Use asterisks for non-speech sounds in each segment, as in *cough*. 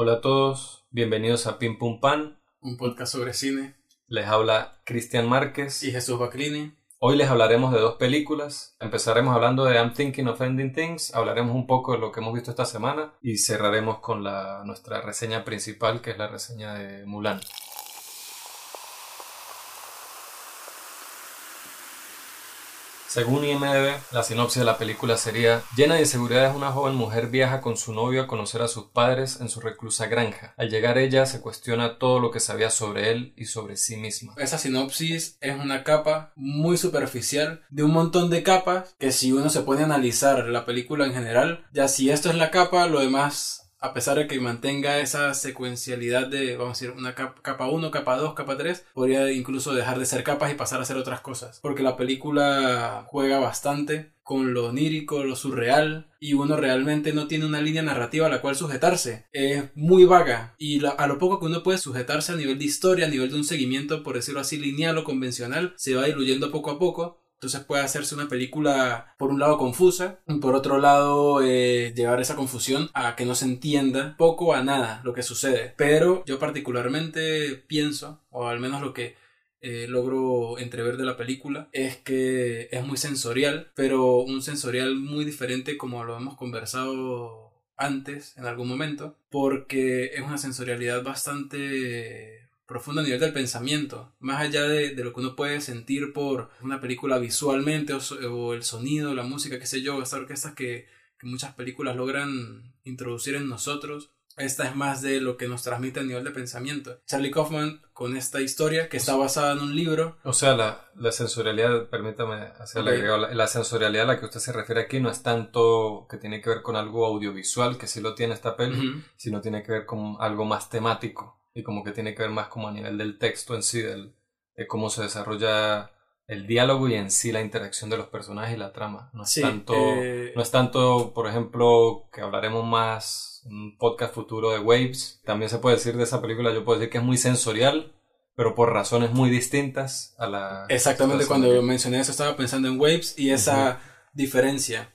Hola a todos, bienvenidos a Pim Pum Pan. Un podcast sobre cine. Les habla Cristian Márquez. Y Jesús Baclini. Hoy les hablaremos de dos películas. Empezaremos hablando de I'm Thinking of Ending Things, hablaremos un poco de lo que hemos visto esta semana y cerraremos con la, nuestra reseña principal, que es la reseña de Mulan. Según IMDb, la sinopsis de la película sería Llena de inseguridades, una joven mujer viaja con su novio a conocer a sus padres en su reclusa granja. Al llegar ella se cuestiona todo lo que sabía sobre él y sobre sí misma. Esa sinopsis es una capa muy superficial de un montón de capas que si uno se pone a analizar la película en general, ya si esto es la capa, lo demás a pesar de que mantenga esa secuencialidad de, vamos a decir, una capa 1, capa 2, capa 3, podría incluso dejar de ser capas y pasar a ser otras cosas. Porque la película juega bastante con lo onírico, lo surreal, y uno realmente no tiene una línea narrativa a la cual sujetarse. Es muy vaga, y a lo poco que uno puede sujetarse a nivel de historia, a nivel de un seguimiento, por decirlo así, lineal o convencional, se va diluyendo poco a poco entonces puede hacerse una película, por un lado, confusa, por otro lado, eh, llevar esa confusión a que no se entienda poco a nada lo que sucede. Pero yo particularmente pienso, o al menos lo que eh, logro entrever de la película es que es muy sensorial, pero un sensorial muy diferente como lo hemos conversado antes en algún momento, porque es una sensorialidad bastante profundo a nivel del pensamiento, más allá de, lo que uno puede sentir por una película visualmente o, el sonido, la música, qué sé yo, estas orquestas que, que, muchas películas logran introducir en nosotros. Esta es más de lo que nos transmite a nivel de pensamiento. Charlie Kaufman con esta historia que está basada en un libro. O sea, la, la sensorialidad, permítame hacerle la, la, sensorialidad a la que usted se refiere aquí no es tanto que tiene que ver con algo audiovisual, que sí lo tiene esta peli, sino tiene que ver con algo más temático y como que tiene que ver más como a nivel del texto en sí, del, de cómo se desarrolla el diálogo y en sí la interacción de los personajes y la trama. No es, tanto, eh, no es tanto, por ejemplo, que hablaremos más en un podcast futuro de Waves. También se puede decir de esa película, yo puedo decir que es muy sensorial, pero por razones muy distintas a la... Exactamente, cuando mencioné eso estaba pensando en Waves y esa diferencia.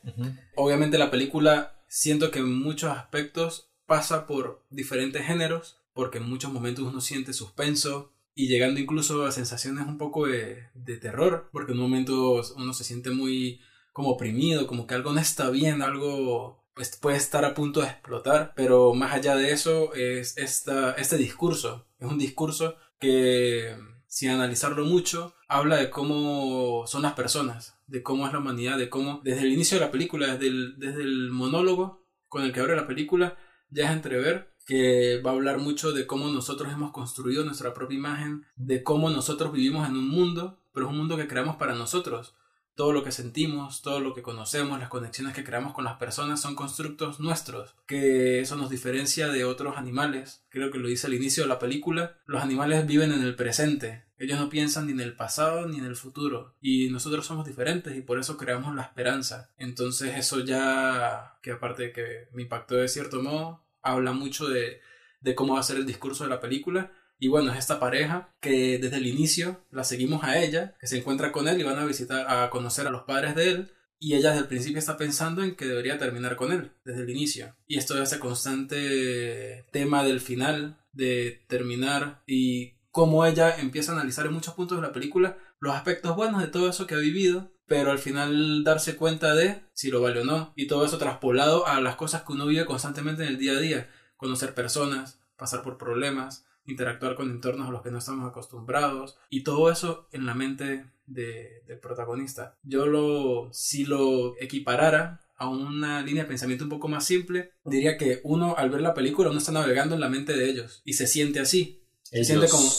Obviamente la película siento que en muchos aspectos pasa por diferentes géneros porque en muchos momentos uno siente suspenso y llegando incluso a sensaciones un poco de, terror, porque en un momento uno se siente muy como oprimido, como que algo no está bien, algo pues, puede estar a punto de explotar, pero más allá de eso es esta, este discurso, es un discurso que sin analizarlo mucho habla de cómo son las personas, de cómo es la humanidad, de cómo desde el inicio de la película, desde el, desde el monólogo con el que abre la película, ya es entrever que va a hablar mucho de cómo nosotros hemos construido nuestra propia imagen, de cómo nosotros vivimos en un mundo, pero es un mundo que creamos para nosotros. Todo lo que sentimos, todo lo que conocemos, las conexiones que creamos con las personas son constructos nuestros, que eso nos diferencia de otros animales. Creo que lo dice al inicio de la película. Los animales viven en el presente. Ellos no piensan ni en el pasado ni en el futuro. Y nosotros somos diferentes y por eso creamos la esperanza. Entonces eso ya, que aparte de que me impactó de cierto modo, habla mucho de, cómo va a ser el discurso de la película. Y bueno, es esta pareja que desde el inicio la seguimos a ella, que se encuentra con él y van a visitar, a conocer a los padres de él. Y ella desde el principio está pensando en que debería terminar con él, desde el inicio. Y esto es ese constante tema del final, de terminar y cómo ella empieza a analizar en muchos puntos de la película los aspectos buenos de todo eso que ha vivido pero al final darse cuenta de si lo vale o no. Y todo eso traspolado a las cosas que uno vive constantemente en el día a día. Conocer personas, pasar por problemas, interactuar con entornos a los que no estamos acostumbrados. Y todo eso en la mente de, del protagonista. Yo lo, si lo equiparara a una línea de pensamiento un poco más simple, diría que uno al ver la película uno está navegando en la mente de ellos y se siente así. Se siente como...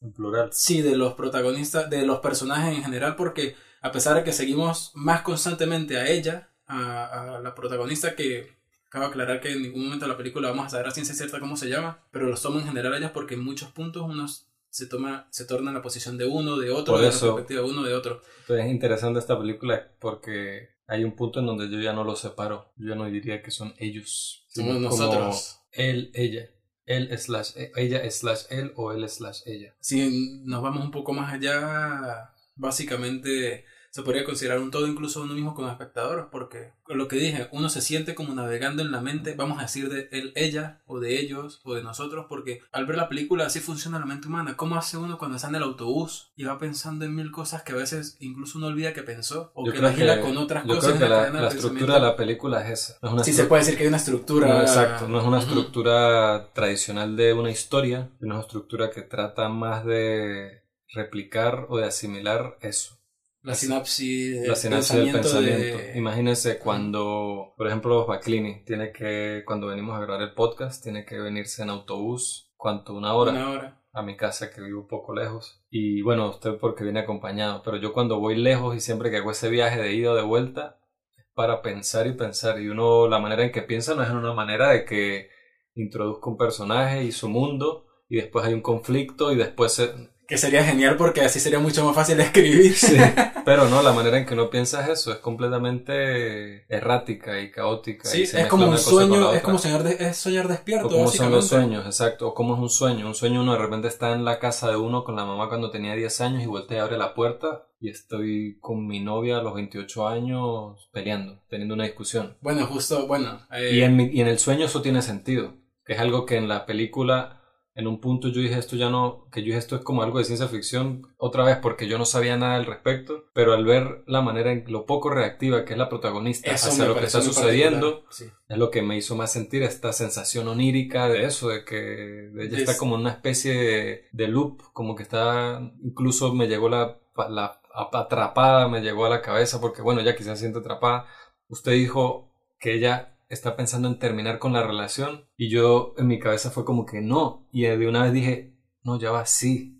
En plural. Sí, de los protagonistas, de los personajes en general, porque a pesar de que seguimos más constantemente a ella, a, la protagonista que acabo de aclarar que en ningún momento de la película vamos a saber a ciencia cierta cómo se llama, pero los tomo en general a ellas porque en muchos puntos uno se toma, se torna en la posición de uno, de otro, de la perspectiva de uno, de otro. Entonces es interesante esta película porque hay un punto en donde yo ya no los separo, yo no diría que son ellos, somos nosotros. Él, ella. Él slash e, ella slash él o él slash ella. Si nos vamos un poco más allá, básicamente se podría considerar un todo incluso uno mismo como espectador, porque lo que dije, uno se siente como navegando en la mente, vamos a decir de él, ella, o de ellos, o de nosotros, porque al ver la película así funciona la mente humana. ¿Cómo hace uno cuando está en el autobús y va pensando en mil cosas que a veces incluso uno olvida que pensó, o que lo con otras yo cosas? Creo que la, estructura de la película es esa. No sí, se puede decir que hay una estructura. exacto, no es una estructura tradicional de una historia, es una estructura que trata más de replicar o de asimilar eso. La sinapsis, la sinapsis del pensamiento. Imagínense cuando, por ejemplo, Baclini tiene que, cuando venimos a grabar el podcast, tiene que venirse en autobús, ¿cuánto? Una hora. Una hora. A mi casa que vivo un poco lejos. Y bueno, usted porque viene acompañado, pero yo cuando voy lejos y siempre que hago ese viaje de ida o de vuelta, es para pensar y pensar. Y uno, la manera en que piensa no es en una manera de que introduzca un personaje y su mundo, y después hay un conflicto y después se, que sería genial porque así sería mucho más fácil escribir. Sí, *laughs* pero no, la manera en que uno piensa eso es completamente errática y caótica. Sí, es como un sueño, es como soñar, es soñar despierto. O como son los sueños, exacto. O como es un sueño. Un sueño uno de repente está en la casa de uno con la mamá cuando tenía 10 años y vuelve y abre la puerta y estoy con mi novia a los 28 años peleando, teniendo una discusión. Bueno, justo, bueno. Y, en y en el sueño eso tiene sentido, que es algo que en la película en un punto yo dije esto ya no, que yo dije esto es como algo de ciencia ficción otra vez porque yo no sabía nada al respecto, pero al ver la manera en lo poco reactiva que es la protagonista hacia lo que está sucediendo, es lo que me hizo más sentir esta sensación onírica de eso, de que ella está como en una especie de, loop, como que está, incluso me llegó la, la atrapada, me llegó a la cabeza porque bueno, ya quizás siente atrapada. Usted dijo que ella está pensando en terminar con la relación y yo en mi cabeza fue como que no y de una vez dije no ya va sí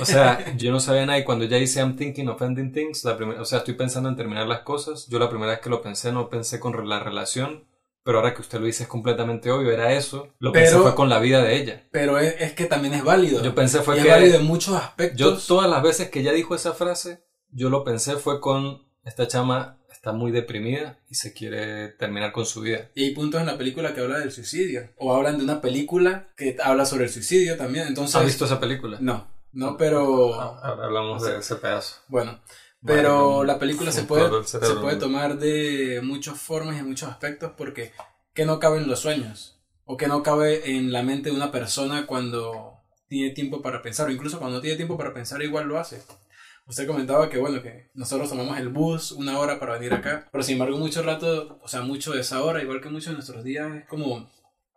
o sea *laughs* yo no sabía nada y cuando ya dice I'm thinking of ending things la o sea estoy pensando en terminar las cosas yo la primera vez que lo pensé no pensé con la relación pero ahora que usted lo dice es completamente obvio, era eso. Lo que pensé fue con la vida de ella. Pero es, que también es válido. Yo pensé fue que. Es válido en muchos aspectos. Yo, todas las veces que ella dijo esa frase, yo lo pensé fue con esta chama está muy deprimida y se quiere terminar con su vida. Y hay puntos en la película que hablan del suicidio. O hablan de una película que habla sobre el suicidio también. Entonces, ¿Has visto esa película? No, no, pero... Ahora hablamos de ese pedazo. Bueno, pero la película se puede, se puede tomar de muchas formas y muchos aspectos porque que no cabe en los sueños o que no cabe en la mente de una persona cuando tiene tiempo para pensar o incluso cuando no tiene tiempo para pensar igual lo hace. Usted comentaba que, bueno, que nosotros tomamos el bus una hora para venir acá, pero sin embargo mucho rato, o sea, mucho de esa hora, igual que muchos de nuestros días, es como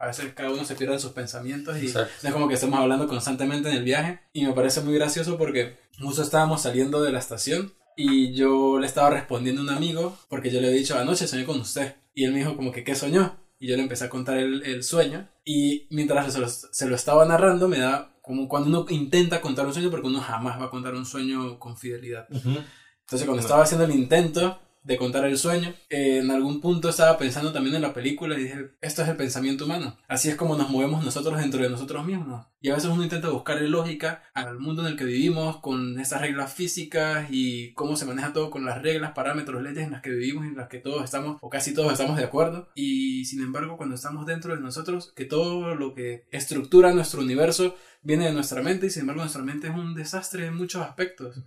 a veces cada uno se pierde en sus pensamientos y es como que estamos hablando constantemente en el viaje. Y me parece muy gracioso porque justo estábamos saliendo de la estación y yo le estaba respondiendo a un amigo porque yo le he dicho anoche soñé con usted y él me dijo como que ¿qué soñó? Y yo le empecé a contar el, el sueño. Y mientras se lo, se lo estaba narrando me da como cuando uno intenta contar un sueño, porque uno jamás va a contar un sueño con fidelidad. Entonces, cuando estaba haciendo el intento, de contar el sueño. en algún punto estaba pensando también en la película y dije, esto es el pensamiento humano. Así es como nos movemos nosotros dentro de nosotros mismos. Y a veces uno intenta buscar lógica al mundo en el que vivimos, con estas reglas físicas y cómo se maneja todo con las reglas, parámetros, leyes en las que vivimos, en las que todos estamos, o casi todos estamos de acuerdo. Y sin embargo, cuando estamos dentro de nosotros, que todo lo que estructura nuestro universo viene de nuestra mente y sin embargo nuestra mente es un desastre en muchos aspectos.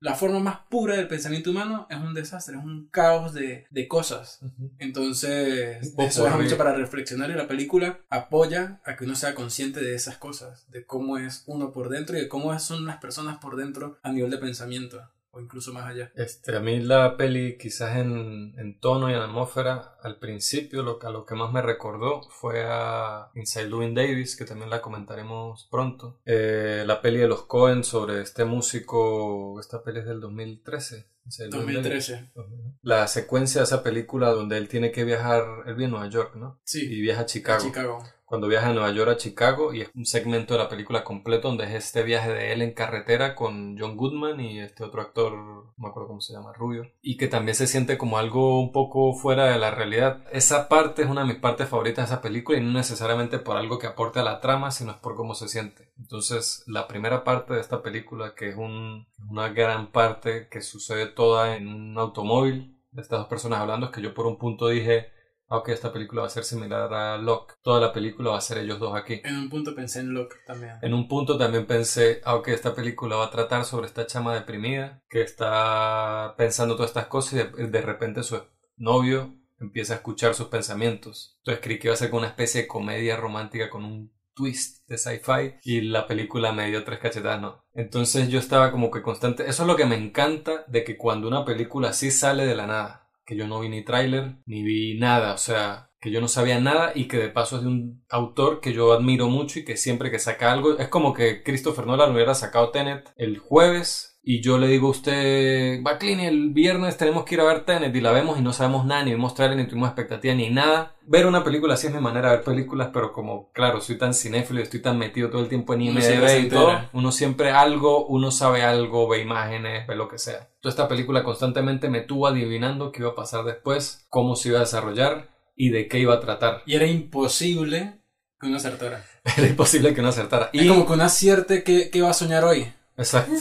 La forma más pura del pensamiento humano es un desastre, es un caos de, cosas. Entonces, eso deja mucho para reflexionar y la película apoya a que uno sea consciente de esas cosas, de cómo es uno por dentro y de cómo son las personas por dentro a nivel de pensamiento o incluso más allá. Este, a mí la peli quizás en, en tono y en atmósfera, al principio lo, a lo que más me recordó fue a Inside Louis Davis, que también la comentaremos pronto. Eh, la peli de los Cohen sobre este músico, esta peli es del 2013. 2013. La secuencia de esa película donde él tiene que viajar, él viene a Nueva York, ¿no? Sí. Y viaja a Chicago. A Chicago cuando viaja de Nueva York a Chicago y es un segmento de la película completo donde es este viaje de él en carretera con John Goodman y este otro actor, no me acuerdo cómo se llama, Rubio, y que también se siente como algo un poco fuera de la realidad. Esa parte es una de mis partes favoritas de esa película y no necesariamente por algo que aporte a la trama, sino es por cómo se siente. Entonces, la primera parte de esta película, que es un, una gran parte que sucede toda en un automóvil de estas dos personas hablando, es que yo por un punto dije, ok, esta película va a ser similar a Locke, toda la película va a ser ellos dos aquí. En un punto pensé en Locke también. En un punto también pensé, ah, ok, esta película va a tratar sobre esta chama deprimida que está pensando todas estas cosas y de, de repente su novio empieza a escuchar sus pensamientos. Entonces creí que iba a ser como una especie de comedia romántica con un twist de sci-fi y la película me dio tres cachetadas, no. Entonces yo estaba como que constante. Eso es lo que me encanta de que cuando una película así sale de la nada, que yo no vi ni tráiler, ni vi nada, o sea, que yo no sabía nada y que de paso es de un autor que yo admiro mucho y que siempre que saca algo, es como que Christopher Nolan hubiera sacado Tenet el jueves y yo le digo a usted, Baclini, el viernes tenemos que ir a ver Tenet y la vemos y no sabemos nada, ni vimos trailer, ni tuvimos expectativa, ni nada. Ver una película así es mi manera de ver películas, pero como, claro, soy tan cinéfilo y estoy tan metido todo el tiempo en IMDb y todo, uno siempre algo, uno sabe algo, ve imágenes, ve lo que sea. Toda esta película constantemente me tuvo adivinando qué iba a pasar después, cómo se iba a desarrollar y de qué iba a tratar. Y era imposible que uno acertara. *laughs* era imposible que uno acertara. y como que uno acierte qué, qué va a soñar hoy. Exacto.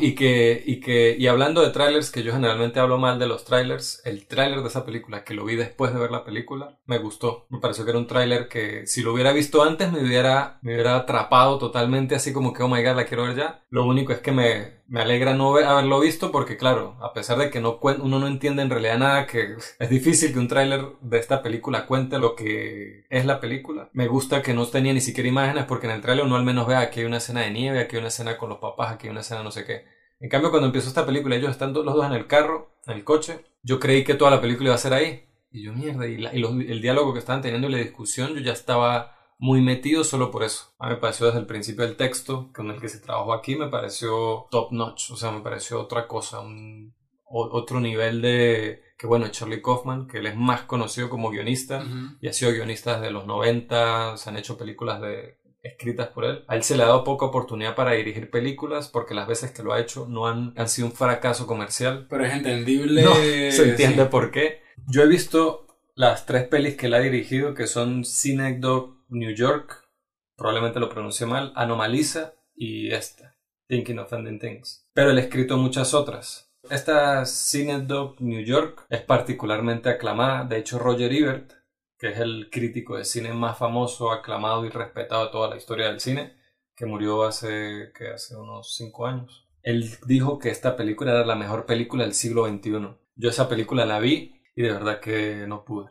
Y, que, y que, y hablando de trailers, que yo generalmente hablo mal de los trailers, el trailer de esa película, que lo vi después de ver la película, me gustó. Me pareció que era un trailer que si lo hubiera visto antes me hubiera, me hubiera atrapado totalmente, así como que, oh my god, la quiero ver ya. Lo único es que me, me alegra no haberlo visto porque, claro, a pesar de que no uno no entiende en realidad nada, que *laughs* es difícil que un tráiler de esta película cuente lo que es la película. Me gusta que no tenía ni siquiera imágenes porque en el tráiler uno al menos vea que hay una escena de nieve, aquí hay una escena con los papás, aquí hay una escena no sé qué. En cambio, cuando empezó esta película, ellos están los dos en el carro, en el coche, yo creí que toda la película iba a ser ahí. Y yo, mierda, y, el diálogo que estaban teniendo y la discusión, yo ya estaba muy metido solo por eso. A mí me pareció desde el principio el texto con el que se trabajó aquí, me pareció top notch, o sea, me pareció otra cosa, un, otro nivel de... Que bueno, Charlie Kaufman, que él es más conocido como guionista y ha sido guionista desde los 90, se han hecho películas de, escritas por él. A él se le ha dado poca oportunidad para dirigir películas porque las veces que lo ha hecho no han, han sido un fracaso comercial. Pero es entendible. No, se entiende por qué. Yo he visto las tres pelis que él ha dirigido que son Synecdoche New York, probablemente lo pronuncie mal, Anomaliza y esta, Thinking of Ending Things. Pero él ha escrito muchas otras. Esta Synecdoche New York es particularmente aclamada, de hecho Roger Ebert, que es el crítico de cine más famoso, aclamado y respetado de toda la historia del cine, que murió hace, que hace unos 5 años. Él dijo que esta película era la mejor película del siglo XXI. Yo esa película la vi y de verdad que no pude.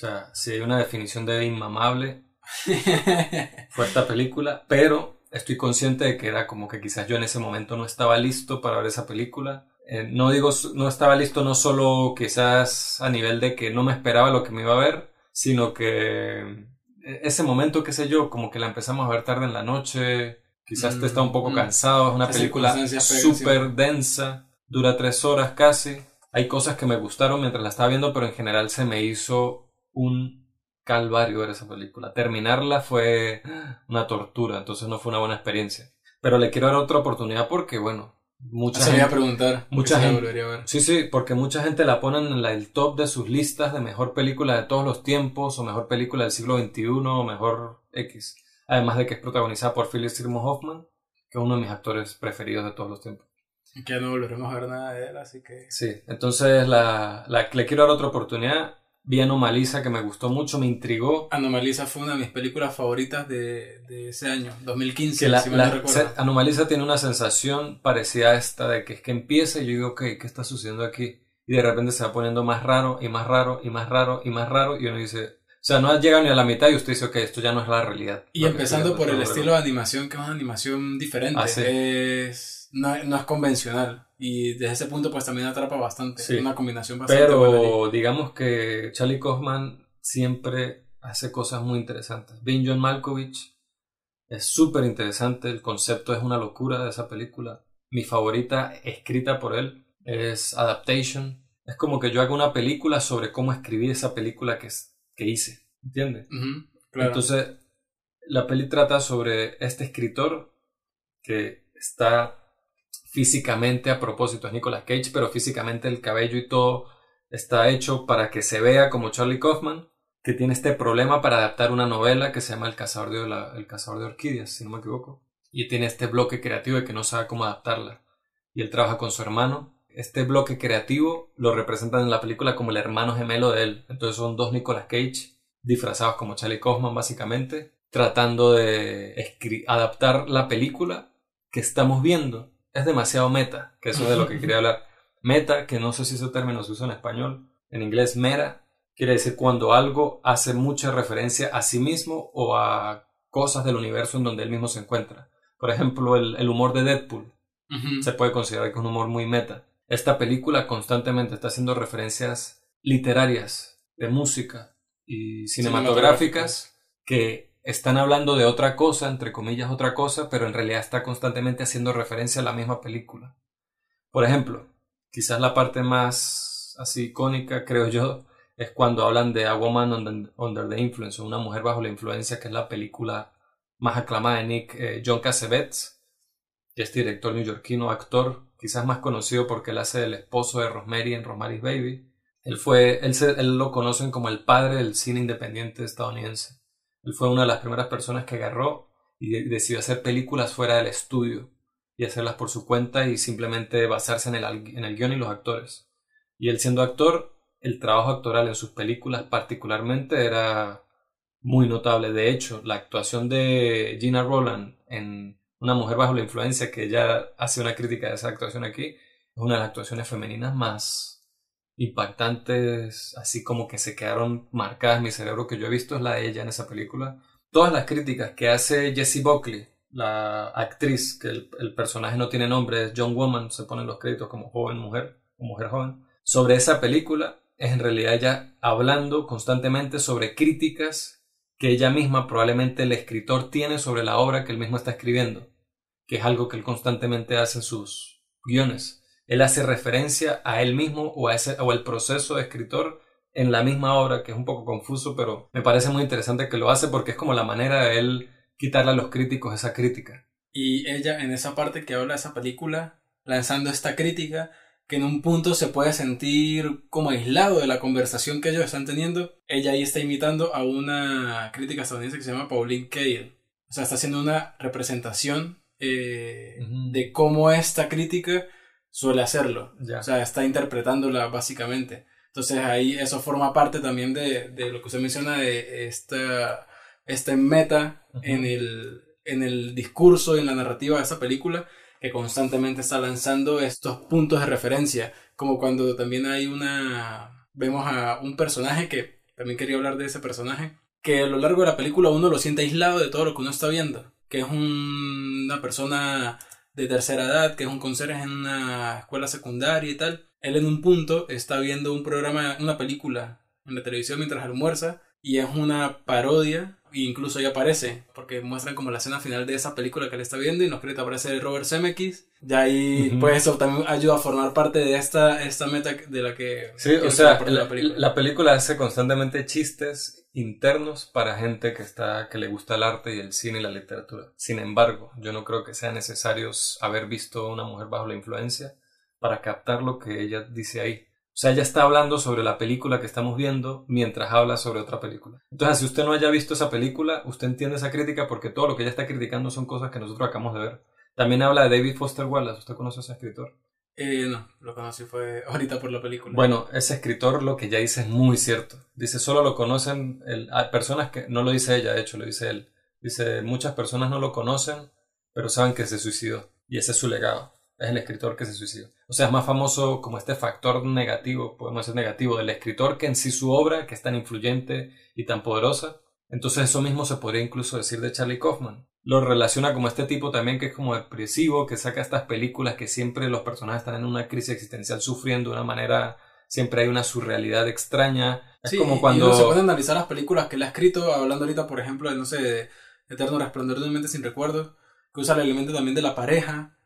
O sea, si hay una definición de inmamable, *laughs* fue esta película, pero estoy consciente de que era como que quizás yo en ese momento no estaba listo para ver esa película. Eh, no digo, no estaba listo no solo quizás a nivel de que no me esperaba lo que me iba a ver, sino que eh, ese momento, qué sé yo, como que la empezamos a ver tarde en la noche, quizás te está un poco mm, cansado, es una película súper densa, dura tres horas casi. Hay cosas que me gustaron mientras la estaba viendo, pero en general se me hizo un calvario ver esa película. Terminarla fue una tortura, entonces no fue una buena experiencia. Pero le quiero dar otra oportunidad porque, bueno, mucha gente... preguntar. Mucha gente... Sí, sí, porque mucha gente la pone en el top de sus listas de mejor película de todos los tiempos, o mejor película del siglo XXI, o mejor X. Además de que es protagonizada por Philip Seymour Hoffman, que es uno de mis actores preferidos de todos los tiempos. Y que no volveremos a ver nada de él, así que... Sí, entonces la, la, le quiero dar otra oportunidad Vi Anomalisa que me gustó mucho, me intrigó. Anomalisa fue una de mis películas favoritas de, ese año, 2015. Anomalisa tiene una sensación parecida a esta de que es que empieza y yo digo, ok, ¿qué está sucediendo aquí? Y de repente se va poniendo más raro y más raro y más raro y más raro y uno dice, o sea, no llega ni a la mitad y usted dice, ok, esto ya no es la realidad. Y empezando por el estilo de animación, que es una animación diferente. Ah, es, no, no es convencional. Y desde ese punto pues también atrapa bastante. Es una combinación bastante Pero digamos que Charlie Kaufman siempre hace cosas muy interesantes. Ben John Malkovich es súper interesante. El concepto es una locura de esa película. Mi favorita escrita por él es Adaptation. Es como que yo hago una película sobre cómo escribí esa película que, que hice. ¿Entiendes? Entonces, la peli trata sobre este escritor que está físicamente a propósito es Nicolas Cage, pero físicamente el cabello y todo está hecho para que se vea como Charlie Kaufman, que tiene este problema para adaptar una novela que se llama El cazador de, el cazador de orquídeas, si no me equivoco, y tiene este bloque creativo de que no sabe cómo adaptarla. Y él trabaja con su hermano este bloque creativo lo representan en la película como el hermano gemelo de él. Entonces son dos Nicolas Cage disfrazados como Charlie Kaufman básicamente, tratando de adaptar la película que estamos viendo. Es demasiado meta, que eso es de lo que quería hablar. Meta, que no sé si ese término se usa en español, en inglés mera, quiere decir cuando algo hace mucha referencia a sí mismo o a cosas del universo en donde él mismo se encuentra. Por ejemplo, el, humor de Deadpool se puede considerar que es un humor muy meta. Esta película constantemente está haciendo referencias literarias, de música y cinematográficas que están hablando de otra cosa, entre comillas otra cosa, pero en realidad está constantemente haciendo referencia a la misma película. Por ejemplo, quizás la parte más así icónica, creo yo, es cuando hablan de A Woman Under, the Influence, una mujer bajo la influencia, que es la película más aclamada de Nick eh, John Cassavetes, que es director neoyorquino, actor, quizás más conocido porque él hace el esposo de Rosemary en Rosemary's Baby. Él fue, él, él lo conocen como el padre del cine independiente estadounidense. Él fue una de las primeras personas que agarró y decidió hacer películas fuera del estudio y hacerlas por su cuenta y simplemente basarse en el, en el guion y los actores. Y él siendo actor, el trabajo actoral en sus películas particularmente era muy notable. De hecho, la actuación de Gina Roland en Una mujer bajo la influencia, que ella hace una crítica de esa actuación aquí, es una de las actuaciones femeninas más impactantes, así como que se quedaron marcadas en mi cerebro que yo he visto, es la de ella en esa película. Todas las críticas que hace Jessie Buckley, la actriz, que el, personaje no tiene nombre, es John Woman, se ponen los créditos como joven mujer o mujer joven, sobre esa película es en realidad ella hablando constantemente sobre críticas que ella misma, probablemente el escritor, tiene sobre la obra que él mismo está escribiendo, que es algo que él constantemente hace en sus guiones. Él hace referencia a él mismo o, a ese, o al proceso de escritor en la misma obra, que es un poco confuso, pero me parece muy interesante que lo hace porque es como la manera de él quitarle a los críticos esa crítica. Y ella en esa parte que habla de esa película, lanzando esta crítica, que en un punto se puede sentir como aislado de la conversación que ellos están teniendo. Ella ahí está imitando a una crítica estadounidense que se llama Pauline Kael. O sea, está haciendo una representación eh, de cómo esta crítica suele hacerlo. O sea, está interpretándola básicamente. Entonces ahí eso forma parte también de, de lo que usted menciona de esta, este meta en, el, en el discurso y en la narrativa de esa película que constantemente está lanzando estos puntos de referencia, como cuando también hay una, vemos a un personaje que también quería hablar de ese personaje, que a lo largo de la película uno lo siente aislado de todo lo que uno está viendo, que es una persona de tercera edad, que es un conserje en una escuela secundaria y tal. Él en un punto está viendo un programa, una película en la televisión mientras almuerza y es una parodia incluso ahí aparece, porque muestran como la escena final de esa película que él está viendo y nos cree que aparece Robert Zemeckis. Ya ahí, pues eso también ayuda a formar parte de esta, esta meta de la que... Sí, o sea, la, película. la, película. hace constantemente chistes internos para gente que, está, que le gusta el arte y el cine y la literatura. Sin embargo, yo no creo que sea necesario haber visto a una mujer bajo la influencia para captar lo que ella dice ahí. O sea, ella está hablando sobre la película que estamos viendo mientras habla sobre otra película. Entonces, si usted no haya visto esa película, usted entiende esa crítica porque todo lo que ella está criticando son cosas que nosotros acabamos de ver. También habla de David Foster Wallace. ¿Usted conoce a ese escritor? Eh, no, lo conocí fue *laughs* ahorita por la película. Bueno, ese escritor lo que ya dice es muy cierto. Dice, solo lo conocen el, personas que, no lo dice ella, de hecho, lo dice él. Dice, muchas personas no lo conocen, pero saben que se suicidó. Y ese es su legado es el escritor que se suicidó. O sea, es más famoso como este factor negativo, podemos decir negativo, del escritor que en sí su obra, que es tan influyente y tan poderosa. Entonces eso mismo se podría incluso decir de Charlie Kaufman. Lo relaciona como este tipo también que es como depresivo, que saca estas películas que siempre los personajes están en una crisis existencial sufriendo de una manera, siempre hay una surrealidad extraña. Es como cuando... se puede analizar las películas que él ha escrito, hablando ahorita, por ejemplo, de, no sé, de Eterno Resplandor de una mente sin recuerdo, que usa el elemento también de la pareja.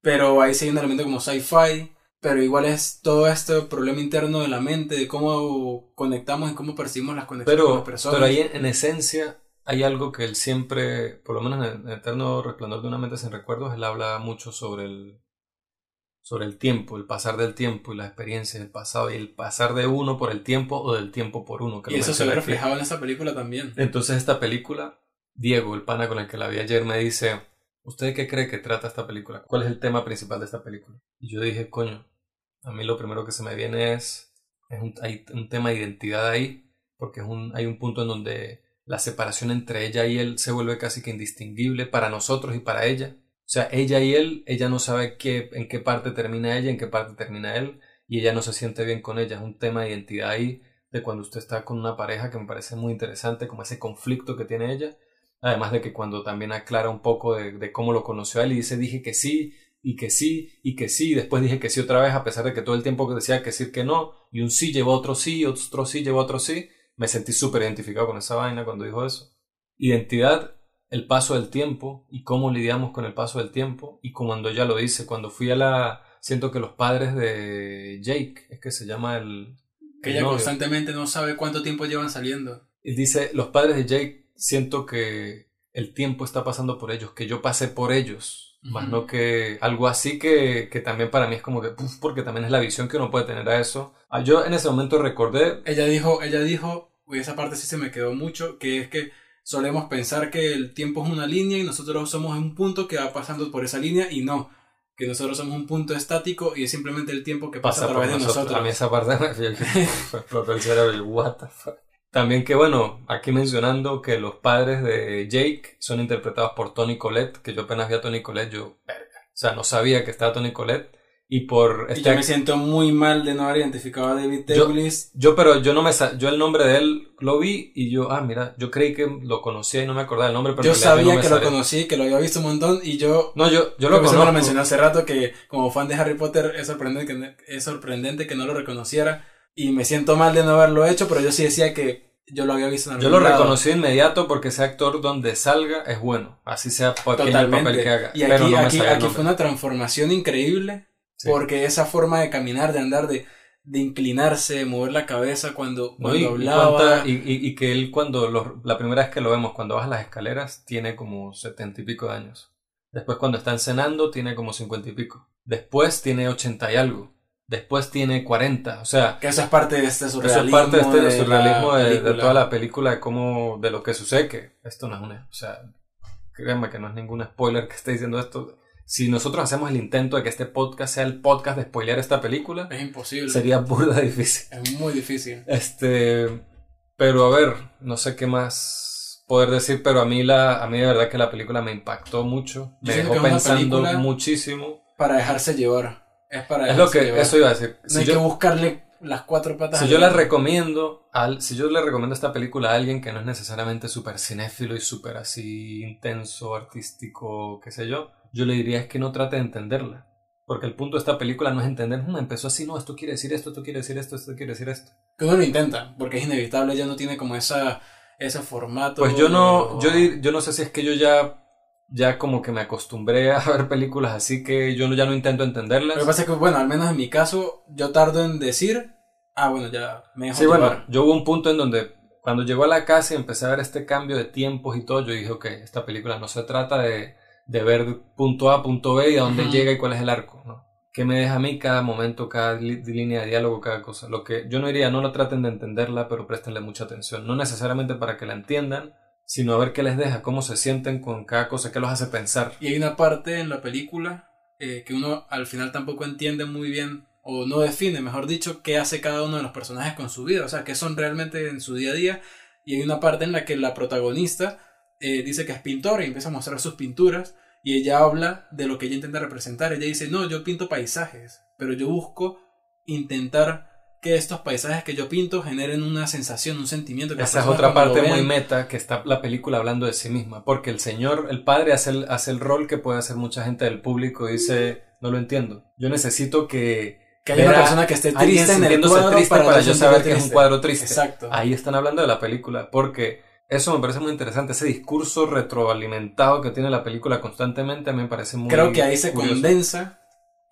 Pero ahí sí hay un elemento como sci-fi, pero igual es todo este problema interno de la mente, de cómo conectamos y cómo percibimos las conexiones con las personas. Pero ahí en, esencia hay algo que él siempre, por lo menos en el Eterno Resplandor de una mente sin recuerdos, él habla mucho sobre el, sobre el tiempo, el pasar del tiempo y la experiencia del pasado y el pasar de uno por el tiempo o del tiempo por uno. y eso se ve reflejado en esa película también. Entonces esta película, Diego, el pana con el que la vi ayer, me dice, ¿Usted qué cree que trata esta película? ¿Cuál es el tema principal de esta película? Y yo dije, coño, A mí lo primero que se me viene es, es hay un tema de identidad ahí, porque es un, hay un punto en donde la separación entre ella y él se vuelve casi que indistinguible para nosotros y para ella. O sea, ella y él, ella no sabe qué, en qué parte termina ella, en qué parte termina él, y ella no se siente bien con ella. Es un tema de identidad ahí, de cuando usted está con una pareja que me parece muy interesante, como ese conflicto que tiene ella. Además de que cuando también aclara un poco de, de cómo lo conoció a él y dice, dije que sí, y que sí, y que sí, y después dije que sí otra vez, a pesar de que todo el tiempo que decía que decir que no, y un sí llevó otro sí, otro sí llevó otro sí, me sentí súper identificado con esa vaina cuando dijo eso. Identidad, el paso del tiempo, y cómo lidiamos con el paso del tiempo, y cuando ella lo dice, cuando fui a la... Siento que los padres de Jake, es que se llama el... Que ella constantemente no sabe cuánto tiempo llevan saliendo. Y dice, los padres de Jake, siento que el tiempo está pasando por ellos, que yo pasé por ellos más no que algo así que, que, también para mí es como que, porque también es la visión que uno puede tener a eso. Ah, yo en ese momento recordé... Ella dijo, ella dijo, y esa parte sí se me quedó mucho, que es que solemos pensar que el tiempo es una línea y nosotros somos un punto que va pasando por esa línea y no, que nosotros somos un punto estático y es simplemente el tiempo que pasa, a través de nosotros. A mí esa parte *laughs* me explotó el cerebro, what the fuck. También que bueno, aquí mencionando que los padres de Jake son interpretados por Tony Collette, que yo apenas vi a Tony Collette, yo, verga. O sea, no sabía que estaba Tony Collette. Y por... Este... yo me siento muy mal de no haber identificado a David Douglas. Yo, pero yo no me... Yo el nombre de él lo vi y yo, ah, mira, yo creí que lo conocía y no me acordaba el nombre, pero... Yo sabía que lo conocí, que lo había visto un montón y yo... No, yo, yo lo conozco. lo mencioné hace rato que como fan de Harry Potter es sorprendente que, es sorprendente que no lo reconociera y me siento mal de no haberlo hecho, pero yo sí decía que yo lo había visto en Yo lo reconocí inmediato porque ese actor donde salga es bueno. Así sea el papel que haga. Y aquí, aquí, aquí fue una transformación increíble. Porque esa forma de caminar, de andar, de, de inclinarse, de mover la cabeza cuando, cuando hablaba. Y, y, que él cuando la primera vez que lo vemos, cuando baja las escaleras, tiene como setenta y pico de años. Después cuando está cenando, tiene como cincuenta y pico. Después tiene ochenta y algo después tiene 40, o sea... Que eso es parte de este surrealismo. Eso es parte de este surrealismo de, toda la película, de cómo, de lo que sucede, que esto no es una, o sea, créanme que no es ningún spoiler que esté diciendo esto. Si nosotros hacemos el intento de que este podcast sea el podcast de spoilear esta película... Es imposible. Sería burda difícil. Es muy difícil. Este... Pero a ver, no sé qué más poder decir, pero a mí la a mí de verdad que la película me impactó mucho, me dejó pensando muchísimo para dejarse llevar. Es para Es lo que, eso iba a decir. no hay que buscarle las cuatro patas. Si yo le recomiendo, al, si yo le recomiendo esta película a alguien que no es necesariamente súper cinéfilo y súper así intenso, artístico, qué sé yo, yo le diría es que no trate de entenderla. Porque el punto de esta película no es entender, no, empezó así, no, esto quiere decir esto, esto quiere decir esto, esto quiere decir esto. Que uno lo intenta, porque es inevitable, ya no tiene como esa, ese formato. Pues yo no, yo, yo no sé si es que yo ya ya como que me acostumbré a *laughs* ver películas así que yo ya no intento entenderlas. Lo que pasa es que, bueno, al menos en mi caso, yo tardo en decir, ah, bueno, ya me dejo Sí, bueno, yo hubo un punto en donde cuando llegó a la casa y empecé a ver este cambio de tiempos y todo, yo dije, ok, esta película no se trata de, de ver punto A, punto B y a dónde llega y cuál es el arco, ¿no? ¿Qué me deja a mí cada momento, cada línea de diálogo, cada cosa? Lo que yo no diría, no lo traten de entenderla, pero préstenle mucha atención. No necesariamente para que la entiendan, sino a ver qué les deja, cómo se sienten con cada cosa, qué los hace pensar. Y hay una parte en la película eh, que uno al final tampoco entiende muy bien, o no define, mejor dicho, qué hace cada uno de los personajes con su vida, o sea, qué son realmente en su día a día. Y hay una parte en la que la protagonista eh, dice que es pintora y empieza a mostrar sus pinturas y ella habla de lo que ella intenta representar. Ella dice, no, yo pinto paisajes, pero yo busco intentar que estos paisajes que yo pinto generen una sensación, un sentimiento. Que Esa es otra parte muy meta que está la película hablando de sí misma, porque el señor, el padre hace el, hace el rol que puede hacer mucha gente del público y dice, no lo entiendo, yo necesito que... Que haya una persona que esté triste en el cuadro triste para, yo saber que es un cuadro triste. Exacto. Ahí están hablando de la película, porque eso me parece muy interesante, ese discurso retroalimentado que tiene la película constantemente, a mí me parece muy Creo que ahí se condensa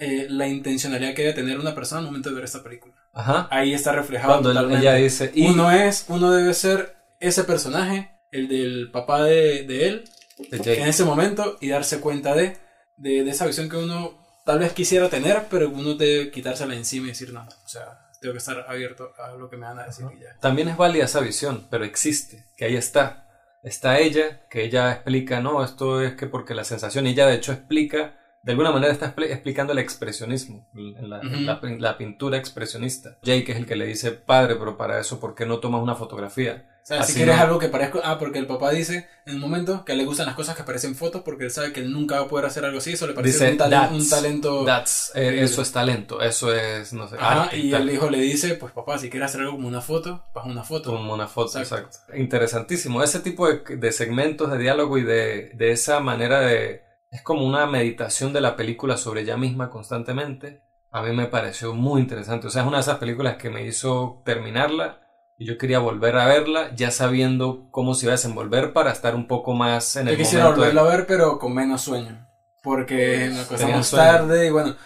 eh, la intencionalidad que debe tener una persona al momento de ver esta película. Ajá. Ahí está reflejado. Cuando ella dice. Uno es, uno debe ser ese personaje, el del papá de, de él, en ese momento, y darse cuenta de, de, esa visión que uno tal vez quisiera tener, pero uno debe quitársela encima y decir, no, o sea, tengo que estar abierto a lo que me van a decir. Y ya. También es válida esa visión, pero existe, que ahí está. Está ella, que ella explica, no, esto es que porque la sensación, ella de hecho explica de alguna manera está explicando el expresionismo, la, la, pintura expresionista. Jake es el que le dice, padre, pero para eso, ¿por qué no tomas una fotografía? O sea, si quieres algo que parezca... Ah, porque el papá dice en un momento que le gustan las cosas que aparecen fotos porque él sabe que él nunca va a poder hacer algo así, eso le parece un, talento... Eh, eso es talento, eso es, no sé... y el hijo le dice, pues papá, si quieres hacer algo como una foto, pues una foto. Como una foto, exacto. Interesantísimo. Ese tipo de, de segmentos de diálogo y de, de esa manera de es como una meditación de la película sobre ella misma constantemente. A mí me pareció muy interesante. O sea, es una de esas películas que me hizo terminarla y yo quería volver a verla ya sabiendo cómo se iba a desenvolver para estar un poco más en el Yo quisiera volverla a ver pero con menos sueño. Porque me acostamos tarde y bueno,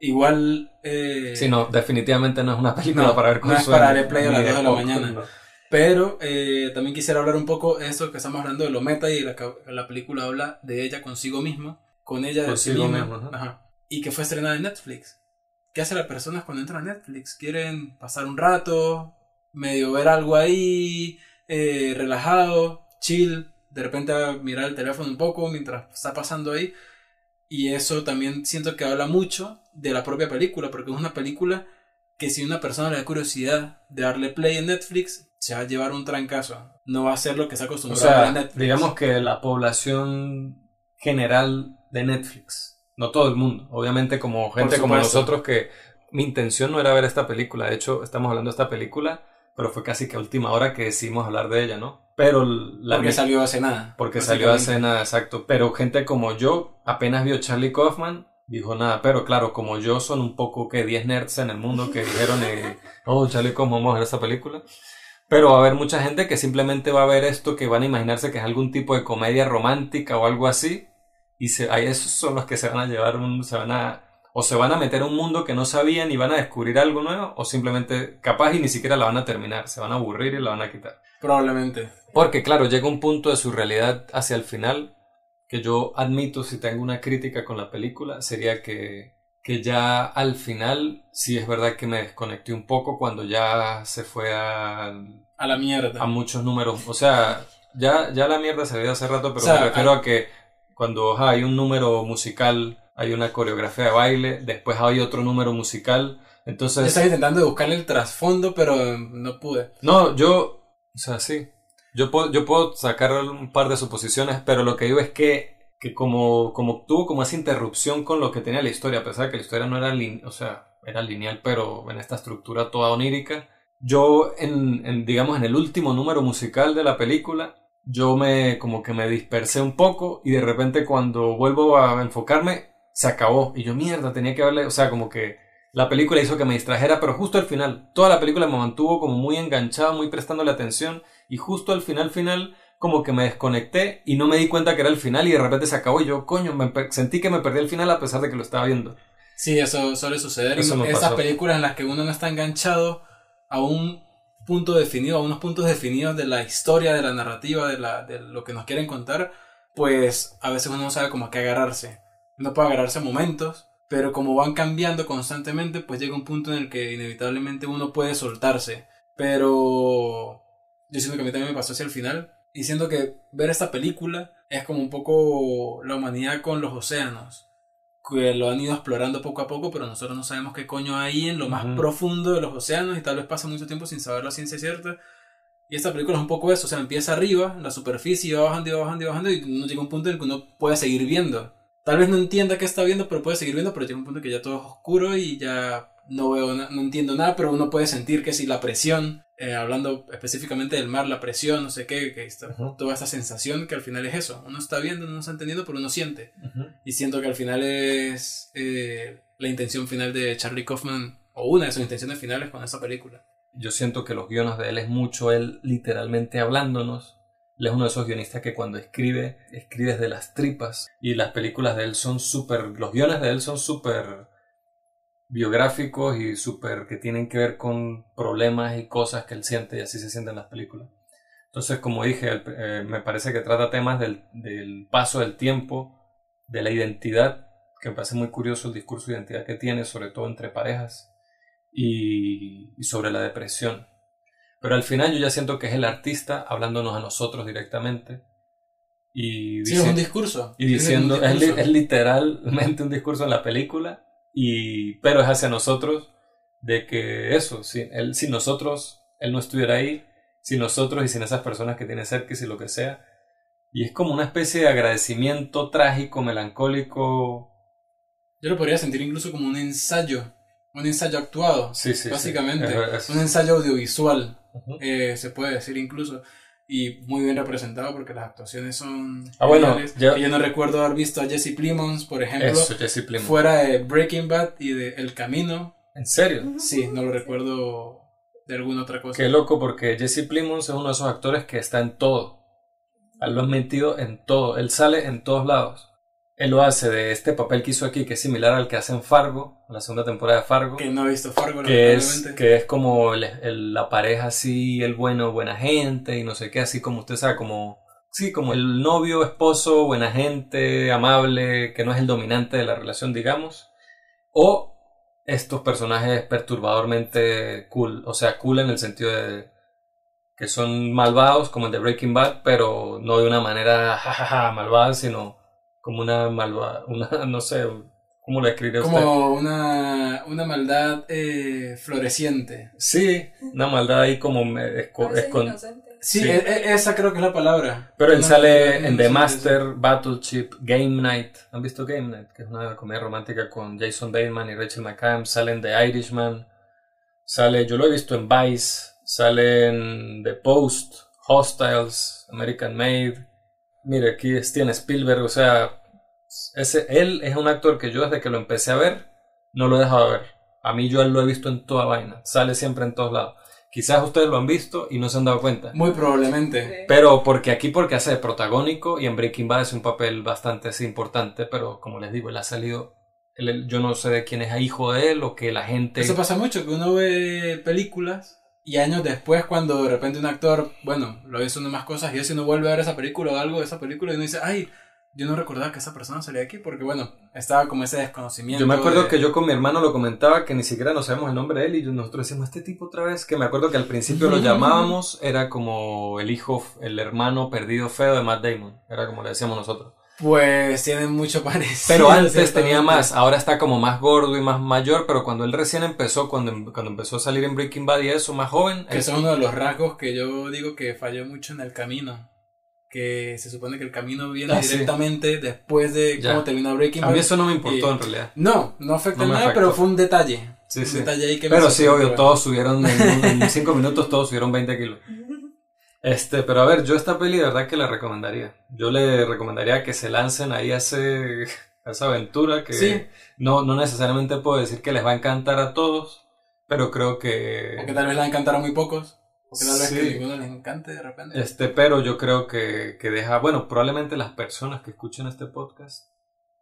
igual... Eh... Sí, no, definitivamente no es una película para ver con no es para el play a las 2 de la mañana. Pero eh, también quisiera hablar un poco de esto que estamos hablando de lo meta y la, la película habla de ella consigo misma, con ella de sí misma, Ajá. y que fue estrenada en Netflix. ¿Qué hacen las personas cuando entran a Netflix? Quieren pasar un rato, medio ver algo ahí, eh, relajado, chill, de repente mirar el teléfono un poco mientras está pasando ahí. Y eso también siento que habla mucho de la propia película, porque es una película que si una persona le da curiosidad de darle play en Netflix, se va a llevar un trancazo. No va a ser lo que se acostumbrado a Netflix. Digamos que la población general de Netflix, no todo el mundo, obviamente como gente como nosotros que mi intención no era ver esta película, de hecho estamos hablando de esta película, pero fue casi que a última hora que decidimos hablar de ella, ¿no? Pero la porque salió hace nada. Porque salió hace nada, exacto. Pero gente como yo apenas vio Charlie Kaufman dijo nada, pero claro, como yo son un poco que 10 nerds en el mundo que dijeron, eh, oh, Charlie Kaufman, vamos a ver esta película. Pero va a haber mucha gente que simplemente va a ver esto, que van a imaginarse que es algún tipo de comedia romántica o algo así. Y se, ahí esos son los que se van a llevar un, se van a, o se van a meter a un mundo que no sabían y van a descubrir algo nuevo, o simplemente capaz y ni siquiera la van a terminar, se van a aburrir y la van a quitar. Probablemente. Porque claro, llega un punto de su realidad hacia el final que yo admito si tengo una crítica con la película, sería que que ya al final sí es verdad que me desconecté un poco cuando ya se fue a... A la mierda. A muchos números. O sea, ya, ya la mierda se veía hace rato, pero me refiero a... que cuando hay un número musical, hay una coreografía de baile, después hay otro número musical, entonces... Estás intentando buscarle el trasfondo, pero no pude. No, yo... O sea, sí. Yo puedo, yo puedo sacar un par de suposiciones, pero lo que digo es que que como, como tuvo como esa interrupción con lo que tenía la historia, a pesar de que la historia no era, o sea, era lineal, pero en esta estructura toda onírica, yo en, en, digamos, en el último número musical de la película, yo me, como que me dispersé un poco y de repente cuando vuelvo a enfocarme, se acabó. Y yo, mierda, tenía que verle, o sea, como que la película hizo que me distrajera, pero justo al final, toda la película me mantuvo como muy enganchado, muy prestándole atención y justo al final, final, como que me desconecté y no me di cuenta que era el final y de repente se acabó y yo, coño, me sentí que me perdí el final a pesar de que lo estaba viendo. Sí, eso suele suceder. Eso Esas películas en las que uno no está enganchado a un punto definido, a unos puntos definidos de la historia, de la narrativa, de, la, de lo que nos quieren contar, pues a veces uno no sabe cómo a qué agarrarse. No puede agarrarse a momentos, pero como van cambiando constantemente, pues llega un punto en el que inevitablemente uno puede soltarse. Pero yo siento que a mí también me pasó hacia el final, y siento que ver esta película es como un poco la humanidad con los océanos. Que lo han ido explorando poco a poco, pero nosotros no sabemos qué coño hay en lo más profundo de los océanos y tal vez pasa mucho tiempo sin saber la ciencia cierta. Y esta película es un poco eso, o sea, empieza arriba, en la superficie, y va bajando y va bajando y va bajando y uno llega a un punto en el que uno puede seguir viendo. Tal vez no entienda qué está viendo, pero puede seguir viendo, pero llega un punto en que ya todo es oscuro y ya no veo, no entiendo nada, pero uno puede sentir que si la presión, eh, hablando específicamente del mar, la presión, no sé qué, que está, toda esta sensación que al final es eso. Uno está viendo, no está entendiendo, pero uno siente. Y siento que al final es eh, la intención final de Charlie Kaufman, o una de sus intenciones finales con esta película. Yo siento que los guiones de él es mucho él literalmente hablándonos. Él es uno de esos guionistas que cuando escribe, escribe desde las tripas. Y las películas de él son súper, los guiones de él son súper biográficos y súper que tienen que ver con problemas y cosas que él siente y así se sienten las películas. Entonces, como dije, eh, me parece que trata temas del, del, paso del tiempo, de la identidad, que me parece muy curioso el discurso de identidad que tiene, sobre todo entre parejas, y, y sobre la depresión. Pero al final yo ya siento que es el artista hablándonos a nosotros directamente, Y sí, es un discurso. Y diciendo, es, literalmente un discurso en la película, y, pero es hacia nosotros de que eso, si, él, si nosotros, él no estuviera ahí, sin nosotros y sin esas personas que tiene cerca y si lo que sea. Y es como una especie de agradecimiento trágico, melancólico. Yo lo podría sentir incluso como un ensayo, un ensayo actuado, sí, sí, básicamente, un ensayo audiovisual, eh, se puede decir incluso, y muy bien representado porque las actuaciones son ah, bueno, yo... yo... no recuerdo haber visto a Jesse Plimons, por ejemplo, fuera de Breaking Bad y de El Camino. ¿En serio? Sí, no lo recuerdo de alguna otra cosa. Qué loco, porque Jesse Plimons es uno de esos actores que está en todo. Él lo ha metido en todo. Él sale en todos lados. Él lo hace de este papel que hizo aquí, que es similar al que hace en Fargo, en la segunda temporada de Fargo. Que no he visto Fargo, que es Que es como la pareja así, el bueno, buena gente, y no sé qué, así como usted sabe, como. Sí, como el novio, esposo, buena gente, amable, que no es el dominante de la relación, digamos. O estos personajes perturbadormente cool. O sea, cool en el sentido de que son malvados, como el de Breaking Bad, pero no de una manera jajaja malvada, sino como una malvada, una, *laughs* no sé, ¿cómo lo escribe usted? Como una, una maldad eh, floreciente. Sí, una maldad ahí como Sí, e, e, esa creo que es la palabra. Pero él sale en The Master, Battleship, Game Night. ¿Han visto Game Night? Que es una comedia romántica con Jason Bateman y Rachel McAdams. Sale en The Irishman. Sale, yo lo he visto en Vice. Sale en The Post, Hostiles, American Made. Mire, aquí es Steven Spielberg. O sea, ese, él es un actor que yo desde que lo empecé a ver, no lo he dejado de ver. A mí yo él lo he visto en toda vaina. Sale siempre en todos lados. Quizás ustedes lo han visto y no se han dado cuenta. Muy probablemente. Pero porque aquí porque hace de protagónico y en Breaking Bad es un papel bastante importante, pero como les digo, él ha salido, yo no sé de quién es hijo de él o que la gente... Eso pasa mucho, que uno ve películas y años después cuando de repente un actor, bueno, lo ve haciendo más cosas y si uno vuelve a ver esa película o algo de esa película y uno dice, ay, yo no recordaba que esa persona salía aquí porque, bueno, estaba como ese desconocimiento. Yo me acuerdo que yo con mi hermano lo comentaba que ni siquiera no sabemos el nombre de él y nosotros decíamos, este tipo otra vez, que me acuerdo que al principio lo *laughs* llamábamos, era como el hijo, el hermano perdido feo de Matt Damon, era como le decíamos nosotros. Pues tienen mucho parecido. Pero *laughs* antes tenía más, ahora está como más gordo y más mayor, pero cuando él recién empezó, cuando, cuando empezó a salir en Breaking Bad y eso, más joven. Que es uno de los rasgos que yo digo que falló mucho en el camino que se supone que el camino viene ah, directamente después de cómo terminó Breaking Bad. A mí eso no me importó en realidad. No, no afecta nada, pero fue un detalle. Sí, sí. Detalle ahí que pero sí, obvio, todos subieron en 5 *laughs* minutos, todos subieron 20 kilos. Este, pero a ver, yo esta peli de verdad que la recomendaría. Yo le recomendaría que se lancen ahí a, ese, a esa aventura que no, no necesariamente puedo decir que les va a encantar a todos, pero creo que... O que tal vez le va a encantar a muy pocos. Porque que ninguno les encante de repente. Este, pero yo creo que, que deja, bueno, probablemente las personas que escuchen este podcast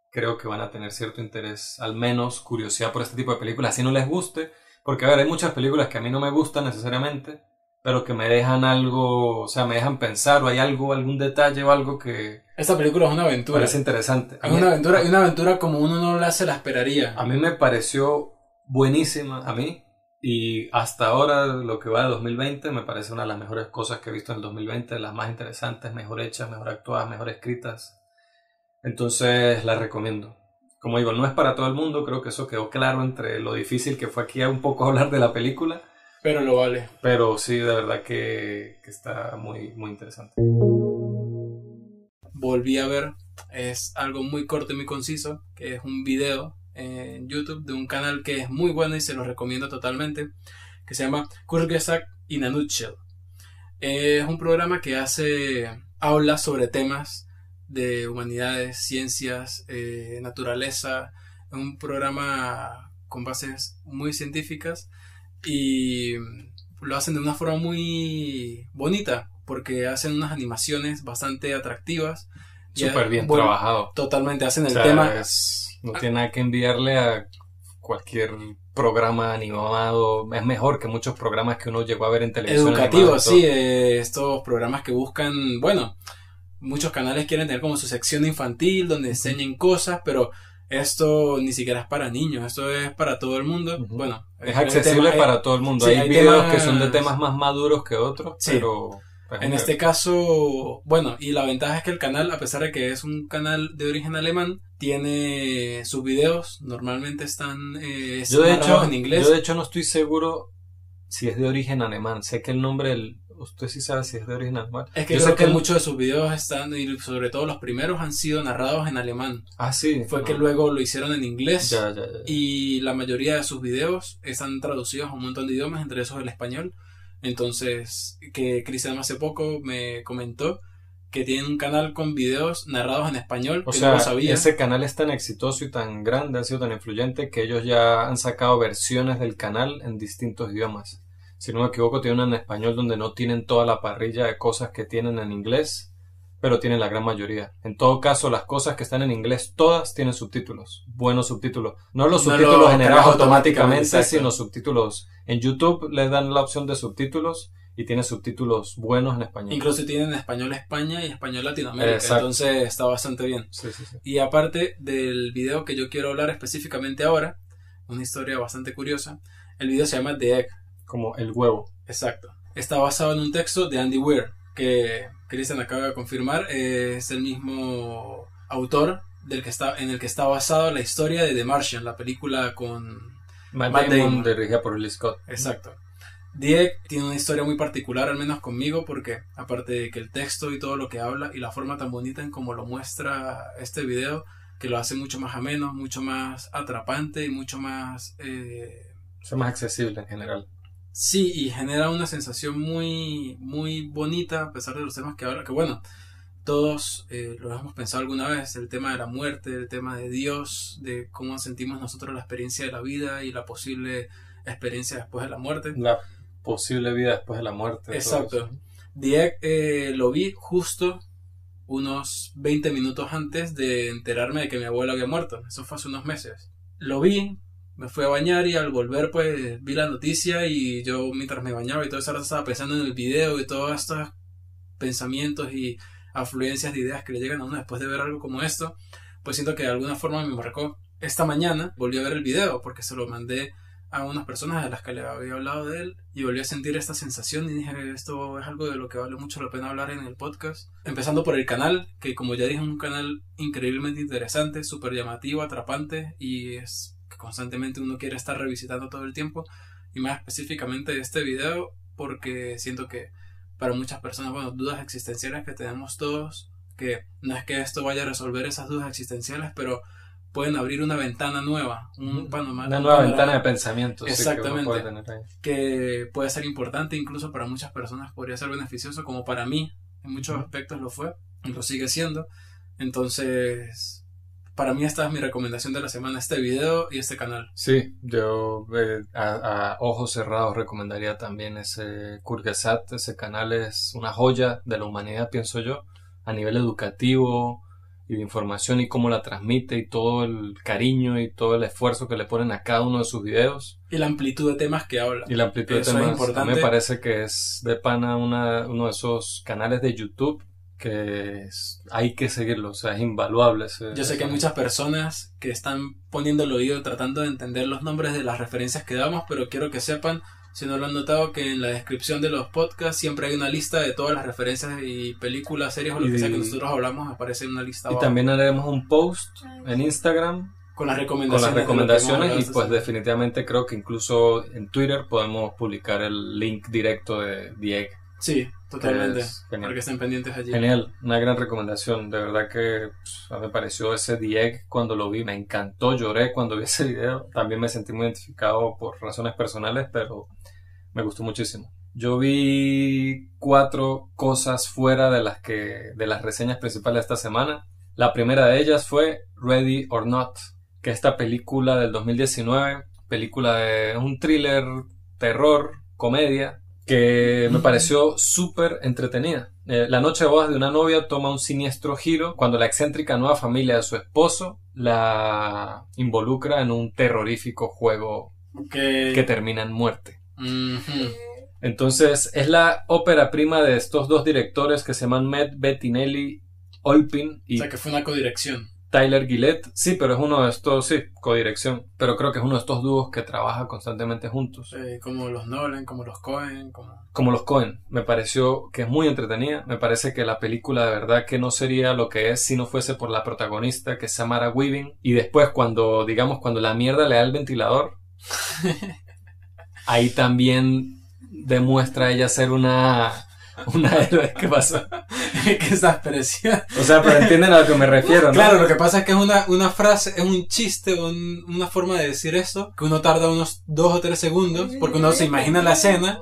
creo que van a tener cierto interés, al menos curiosidad por este tipo de películas, si no les guste, porque a ver, hay muchas películas que a mí no me gustan necesariamente, pero que me dejan algo, o sea, me dejan pensar o hay algo, algún detalle o algo que... Esta película es una aventura. Parece interesante. Es una aventura y una aventura como uno no la se la esperaría. A mí me pareció buenísima, a mí, y hasta ahora, lo que va de 2020, me parece una de las mejores cosas que he visto en el 2020, las más interesantes, mejor hechas, mejor actuadas, mejor escritas. Entonces, la recomiendo. Como digo, no es para todo el mundo, creo que eso quedó claro entre lo difícil que fue aquí un poco *laughs* hablar de la película. Pero lo vale. Pero sí, de verdad que, que está muy, muy interesante. Volví a ver, es algo muy corto y muy conciso, que es un video en YouTube de un canal que es muy bueno y se lo recomiendo totalmente, que se llama Kurgesak in a Nutshell. Es un programa que hace, habla sobre temas de humanidades, ciencias, eh, naturaleza, un programa con bases muy científicas y lo hacen de una forma muy bonita porque hacen unas animaciones bastante atractivas. Súper bien trabajado. Totalmente, hacen el tema. No tiene nada que enviarle a cualquier programa animado. Es mejor que muchos programas que uno llegó a ver en televisión. Educativos, sí. Eh, estos programas que buscan, bueno, muchos canales quieren tener como su sección infantil donde enseñen cosas, pero esto ni siquiera es para niños, esto es para todo el mundo. Bueno, es accesible para todo el mundo. hay, videos que son de temas más maduros que otros, pero En este caso, bueno, y la ventaja es que el canal, a pesar de que es un canal de origen alemán, tiene sus videos, normalmente están eh, yo de hecho, en inglés. Yo de hecho no estoy seguro si es de origen alemán. Sé que el nombre del, usted sí sabe si es de origen alemán. Es que yo, sé que, muchos de sus videos están, y sobre todo los primeros, han sido narrados en alemán. Ah, sí. Fue que luego lo hicieron en inglés. Ya, ya, ya. Y la mayoría de sus videos están traducidos a un montón de idiomas, entre esos el español. Entonces, que Cristian hace poco me comentó que tiene un canal con videos narrados en español. O sea, ese canal es tan exitoso y tan grande, ha sido tan influyente que ellos ya han sacado versiones del canal en distintos idiomas. Si no me equivoco, tiene una en español donde no tienen toda la parrilla de cosas que tienen en inglés, pero tienen la gran mayoría. En todo caso, las cosas que están en inglés, todas tienen subtítulos, buenos subtítulos. No los subtítulos generados automáticamente, sino subtítulos. En YouTube les dan la opción de subtítulos y tiene subtítulos buenos en español. Incluso tienen español España y español Latinoamérica, entonces está bastante bien. Y aparte del video que yo quiero hablar específicamente ahora, una historia bastante curiosa, el video se llama The Egg. Como el huevo. Exacto. Está basado en un texto de Andy Weir, que Christian acaba de confirmar, es el mismo autor del que está, en el que está basada la historia de The Martian, la película con Matt, Damon, dirigida por Lee Scott. Exacto. Dieg tiene una historia muy particular, al menos conmigo, porque aparte de que el texto y todo lo que habla y la forma tan bonita en como lo muestra este video, que lo hace mucho más ameno, mucho más atrapante y mucho más... Eh, más accesible en general. Sí, y genera una sensación muy, muy bonita a pesar de los temas que habla, que bueno, todos eh, lo hemos pensado alguna vez, el tema de la muerte, el tema de Dios, de cómo sentimos nosotros la experiencia de la vida y la posible experiencia después de la muerte posible vida después de la muerte. Exacto. Dieg eh, lo vi justo unos 20 minutos antes de enterarme de que mi abuelo había muerto. Eso fue hace unos meses. Lo vi, me fui a bañar y al volver pues vi la noticia y yo mientras me bañaba y todo eso estaba pensando en el video y todos estos pensamientos y afluencias de ideas que le llegan a uno después de ver algo como esto, pues siento que de alguna forma me marcó. Esta mañana volví a ver el video porque se lo mandé a unas personas a las que le había hablado de él y volví a sentir esta sensación y dije esto es algo de lo que vale mucho la pena hablar en el podcast. Empezando por el canal, que como ya dije es un canal increíblemente interesante, súper llamativo, atrapante y es que constantemente uno quiere estar revisitando todo el tiempo y más específicamente este video porque siento que para muchas personas, bueno, dudas existenciales que tenemos todos, que no es que esto vaya a resolver esas dudas existenciales, pero pueden abrir una ventana nueva, un panorama. Una nueva ventana de pensamiento. Exactamente. que, puede ser importante, incluso para muchas personas podría ser beneficioso, como para mí, en muchos aspectos lo fue, y lo sigue siendo. Entonces, para mí esta es mi recomendación de la semana, este video y este canal. Sí, yo eh, a, ojos cerrados recomendaría también ese Kurgesat, ese canal es una joya de la humanidad, pienso yo, a nivel educativo, y de información y cómo la transmite y todo el cariño y todo el esfuerzo que le ponen a cada uno de sus videos. Y la amplitud de temas que habla. Y la amplitud de temas. Es importante. Me parece que es de pana una, uno de esos canales de YouTube que hay que seguirlo, o sea, es invaluable. Yo sé que hay muchas personas que están poniendo el oído tratando de entender los nombres de las referencias que damos, pero quiero que sepan si no lo han notado, que en la descripción de los podcasts siempre hay una lista de todas las referencias y películas, series o lo que sea que nosotros hablamos, aparece en una lista. Y también haremos un post en Instagram con las recomendaciones. Con las recomendaciones y pues definitivamente creo que incluso en Twitter podemos publicar el link directo de Dieg. Sí, totalmente. Para que estén pendientes allí. Genial, una gran recomendación. De verdad que pues, me pareció ese Dieg cuando lo vi, me encantó, lloré cuando vi ese video. También me sentí muy identificado por razones personales, pero me gustó muchísimo. Yo vi cuatro cosas fuera de las que de las reseñas principales de esta semana. La primera de ellas fue Ready or Not, que esta película del 2019, película de un thriller, terror, comedia, que me pareció súper entretenida. Eh, la noche de bodas de una novia toma un siniestro giro cuando la excéntrica nueva familia de su esposo la involucra en un terrorífico juego que termina en muerte. Entonces, es la ópera prima de estos dos directores que se llaman Matt Bettinelli Olpin. Y, o sea, que fue una codirección. Tyler Gillette, sí, pero es uno de estos, sí, codirección, pero creo que es uno de estos dúos que trabaja constantemente juntos. Eh, como los Nolan, como los Cohen, como... Como los Cohen, me pareció que es muy entretenida, me parece que la película de verdad que no sería lo que es si no fuese por la protagonista que es Samara Weaving, y después cuando, digamos, cuando la mierda le da el ventilador, *laughs* ahí también demuestra ella ser una una héroe. ¿Qué pasó? *laughs* que esa expresión. O sea, pero entienden a lo que me refiero, ¿no? Claro, lo que pasa es que es una, una frase, es un chiste, una forma de decir eso, que uno tarda unos dos o tres segundos, porque uno se imagina la escena,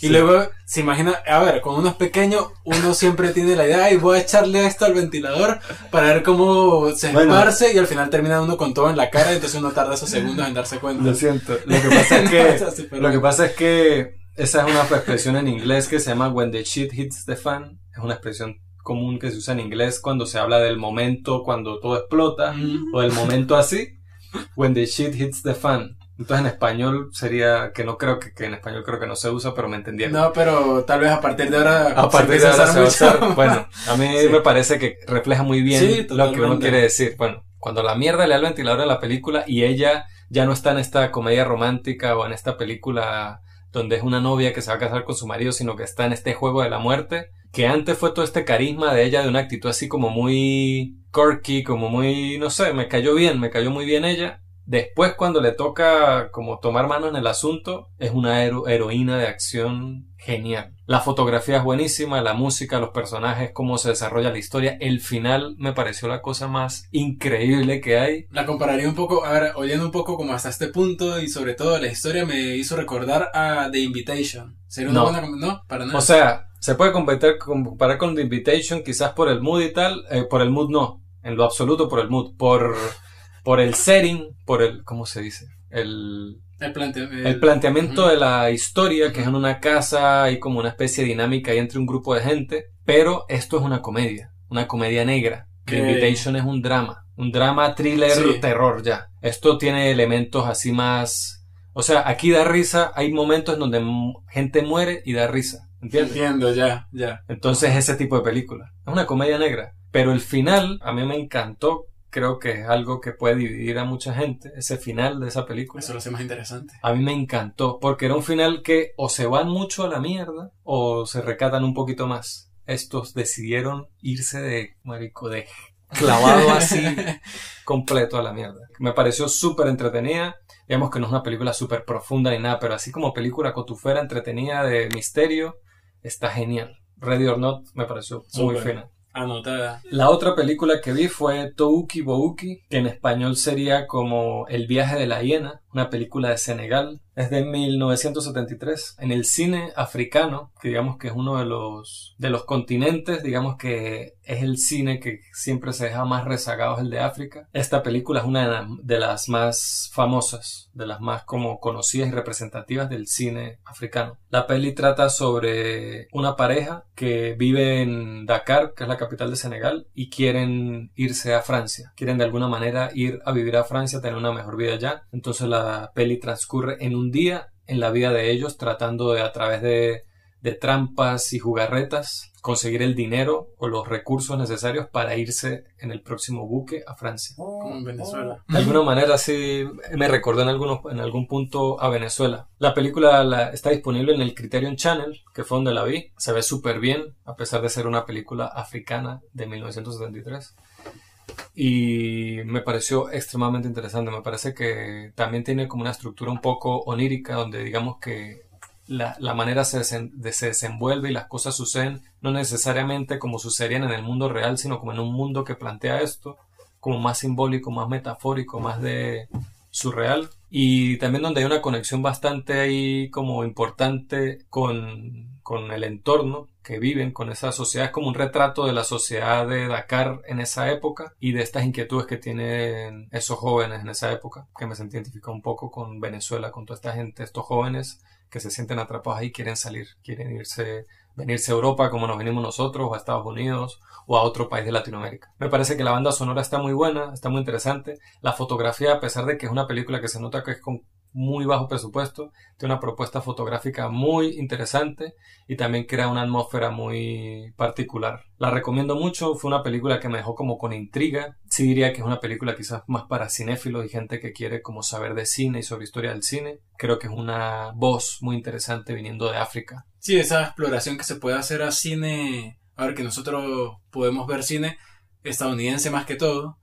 y luego se imagina, a ver, cuando uno es pequeño, uno siempre tiene la idea, ay, voy a echarle esto al ventilador para ver cómo se esparce, y al final termina uno con todo en la cara, entonces uno tarda esos segundos en darse cuenta. Lo siento. *laughs* Lo que pasa es que, *laughs* lo que pasa es que esa es una expresión en inglés que se llama when the shit hits the fan. Es una expresión común que se usa en inglés cuando se habla del momento cuando todo explota mm. o del momento así. When the shit hits the fan. Entonces en español sería, que no creo que, en español creo que no se usa, pero me entendieron. No, pero tal vez a partir de ahora. A partir de ahora se va a usar. Bueno, a mí *laughs* me parece que refleja muy bien lo que uno quiere decir. Bueno, cuando la mierda le da el ventilador a la película y ella ya no está en esta comedia romántica o en esta película donde es una novia que se va a casar con su marido, sino que está en este juego de la muerte, que antes fue todo este carisma de ella, de una actitud así como muy quirky, como muy, no sé, me cayó bien, me cayó muy bien ella, Después, cuando le toca como tomar mano en el asunto, es una heroína de acción genial. La fotografía es buenísima, la música, los personajes, cómo se desarrolla la historia. El final me pareció la cosa más increíble que hay. La compararía un poco, a ver, oyendo un poco como hasta este punto y sobre todo la historia me hizo recordar a The Invitation. ¿Sería una buena No, para nada. O sea, se puede comparar con The Invitation quizás por el mood y tal, eh, por el mood no, en lo absoluto por el mood, por por el setting, por el, ¿cómo se dice? El, el, planteamiento de la historia, que es en una casa, hay como una especie de dinámica ahí entre un grupo de gente, pero esto es una comedia, una comedia negra. The Invitation es un drama, un drama, thriller, terror ya. Esto tiene elementos así más... O sea, aquí da risa, hay momentos en donde gente muere y da risa. ¿Entiendes? Entiendo, ya, ya. Entonces, ese tipo de película. Es una comedia negra. Pero el final, a mí me encantó creo que es algo que puede dividir a mucha gente, ese final de esa película. Eso lo hace más interesante. A mí me encantó, porque era un final que o se van mucho a la mierda o se recatan un poquito más. Estos decidieron irse de, marico, de clavado *laughs* así completo a la mierda. Me pareció súper entretenida. Digamos que no es una película súper profunda ni nada, pero así como película cotufera entretenida de misterio, está genial. Ready or Not me pareció muy fina. Anotada. La otra película que vi fue Touki Bouki, que en español sería como El viaje de la hiena, una película de Senegal. Es de 1973. En el cine africano, que digamos que es uno de los, de los continentes, digamos que es el cine que siempre se deja más rezagado, es el de África. Esta película es una de las más famosas, de las más como conocidas y representativas del cine africano. La peli trata sobre una pareja que vive en Dakar, que es la capital de Senegal, y quieren irse a Francia. Quieren de alguna manera ir a vivir a Francia, tener una mejor vida allá. Entonces la peli transcurre en un día en la vida de ellos tratando de a través de, trampas y jugarretas conseguir el dinero o los recursos necesarios para irse en el próximo buque a Francia. Como en Venezuela. De alguna manera sí me recordó en, algunos, en algún punto a Venezuela. La película está disponible en el Criterion Channel, que fue donde la vi. Se ve súper bien, a pesar de ser una película africana de 1973 y me pareció extremadamente interesante. Me parece que también tiene como una estructura un poco onírica donde digamos que la, la manera se, se, desenvuelve y las cosas suceden no necesariamente como sucederían en el mundo real, sino como en un mundo que plantea esto como más simbólico, más metafórico, más de surreal y también donde hay una conexión bastante ahí como importante con, con el entorno viven con esa sociedad. Es como un retrato de la sociedad de Dakar en esa época y de estas inquietudes que tienen esos jóvenes en esa época, que me sentí identificado un poco con Venezuela, con toda esta gente, estos jóvenes que se sienten atrapados ahí, quieren salir, quieren irse, venirse a Europa como nos venimos nosotros, a Estados Unidos, o a otro país de Latinoamérica. Me parece que la banda sonora está muy buena, está muy interesante. La fotografía, a pesar de que es una película que se nota que es con muy bajo presupuesto, tiene una propuesta fotográfica muy interesante y también crea una atmósfera muy particular. La recomiendo mucho, fue una película que me dejó como con intriga. Sí diría que es una película quizás más para cinéfilos y gente que quiere como saber de cine y sobre historia del cine. Creo que es una voz muy interesante viniendo de África. Sí, esa exploración que se puede hacer a cine, a ver que nosotros podemos ver cine estadounidense más que todo,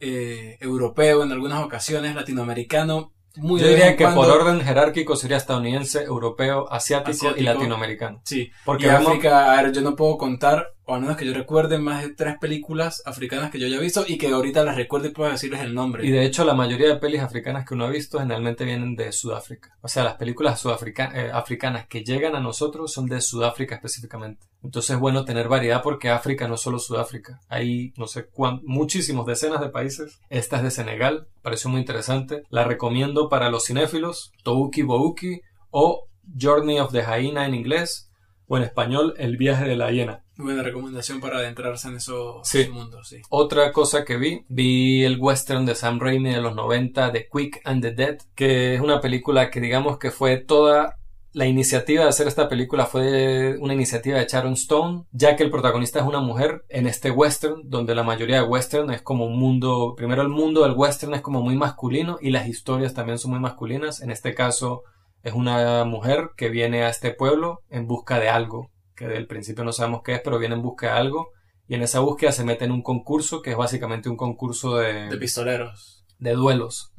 eh, europeo en algunas ocasiones, latinoamericano, muy Yo diría que por orden jerárquico sería estadounidense, europeo, asiático, y latinoamericano. Sí, porque África, a ver, yo no puedo contar o al menos que yo recuerde más de tres películas africanas que yo haya visto y que ahorita las recuerde y pueda decirles el nombre. Y de hecho la mayoría de pelis africanas que uno ha visto generalmente vienen de Sudáfrica. O sea, las películas eh, africanas que llegan a nosotros son de Sudáfrica específicamente. Entonces es bueno tener variedad porque África no es solo Sudáfrica. Hay no sé cuántos, muchísimos decenas de países. Esta es de Senegal, pareció muy interesante. La recomiendo para los cinéfilos, Touki Bouki o Journey of the Hyena en inglés o en español El viaje de la hiena. Buena recomendación para adentrarse en esos mundos, sí. Otra cosa que vi, vi el western de Sam Raimi de los 90, The Quick and the Dead, que es una película que digamos que fue toda la iniciativa de hacer esta película fue una iniciativa de Sharon Stone, ya que el protagonista es una mujer en este western, donde la mayoría de western es como un mundo, primero el mundo del western es como muy masculino y las historias también son muy masculinas. En este caso es una mujer que viene a este pueblo en busca de algo, que del principio no sabemos qué es, pero viene en busca de algo. Y en esa búsqueda se mete en un concurso que es básicamente un concurso de... De pistoleros. De duelos.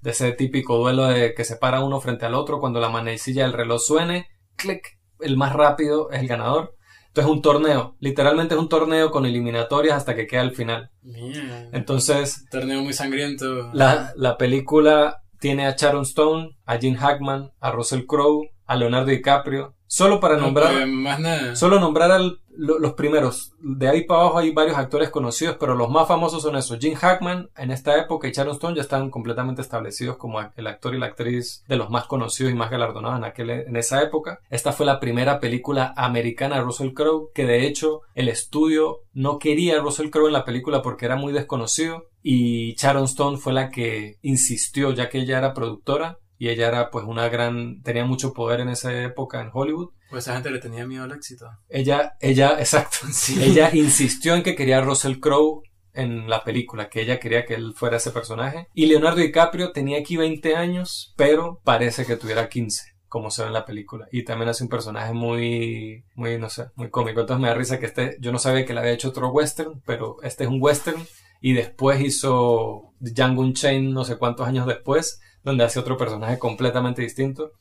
De ese típico duelo de que se para uno frente al otro cuando la manecilla del reloj suene. Clic. El más rápido es el ganador. Entonces es un torneo. Literalmente es un torneo con eliminatorias hasta que queda el final. Entonces... Torneo muy sangriento. La, la película tiene a Sharon Stone, a Jim Hackman, a Russell Crowe, a Leonardo DiCaprio, Solo para nombrar. Pues, solo nombrar los primeros. De ahí para abajo hay varios actores conocidos, pero los más famosos son esos. Jim Hackman en esta época y Sharon Stone ya están completamente establecidos como el actor y la actriz de los más conocidos y más galardonados en, aquel, en esa época. Esta fue la primera película americana de Russell Crowe, que de hecho el estudio no quería a Russell Crowe en la película porque era muy desconocido y Sharon Stone fue la que insistió, ya que ella era productora, y ella era pues una gran, tenía mucho poder en esa época en Hollywood. Pues esa gente le tenía miedo al éxito. Ella, ella, *laughs* exacto, ella insistió en que quería a Russell Crowe en la película, que ella quería que él fuera ese personaje. Y Leonardo DiCaprio tenía aquí 20 años, pero parece que tuviera 15 como se ve en la película. Y también hace un personaje muy, muy, no sé, muy cómico. Entonces me da risa que este, yo no sabía que le había hecho otro western, pero este es un western. Y después hizo Django Unchained no sé cuántos años después donde hace otro personaje completamente distinto.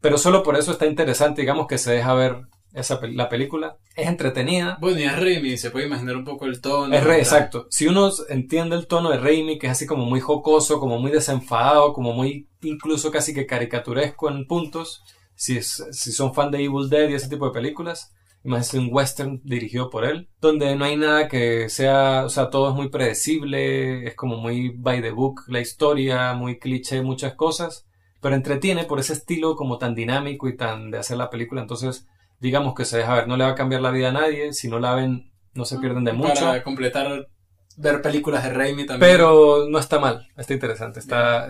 Pero solo por eso está interesante, digamos, que se deja ver esa la película. Es entretenida. Bueno, y es Raimi, se puede imaginar un poco el tono. Es re, exacto. Si uno entiende el tono de Raimi, que es así como muy jocoso, como muy desenfadado, como muy incluso casi que caricaturesco en puntos, si, si son fan de Evil Dead y ese tipo de películas, más un western dirigido por él, donde no hay nada que sea, o sea, todo es muy predecible, es como muy by the book la historia, muy cliché, muchas cosas, pero entretiene por ese estilo como tan dinámico y tan de hacer la película, entonces digamos que se deja ver, no le va a cambiar la vida a nadie, si no la ven no se pierden de mucho. Para completar ver películas de Raimi también. Pero no está mal, está interesante, está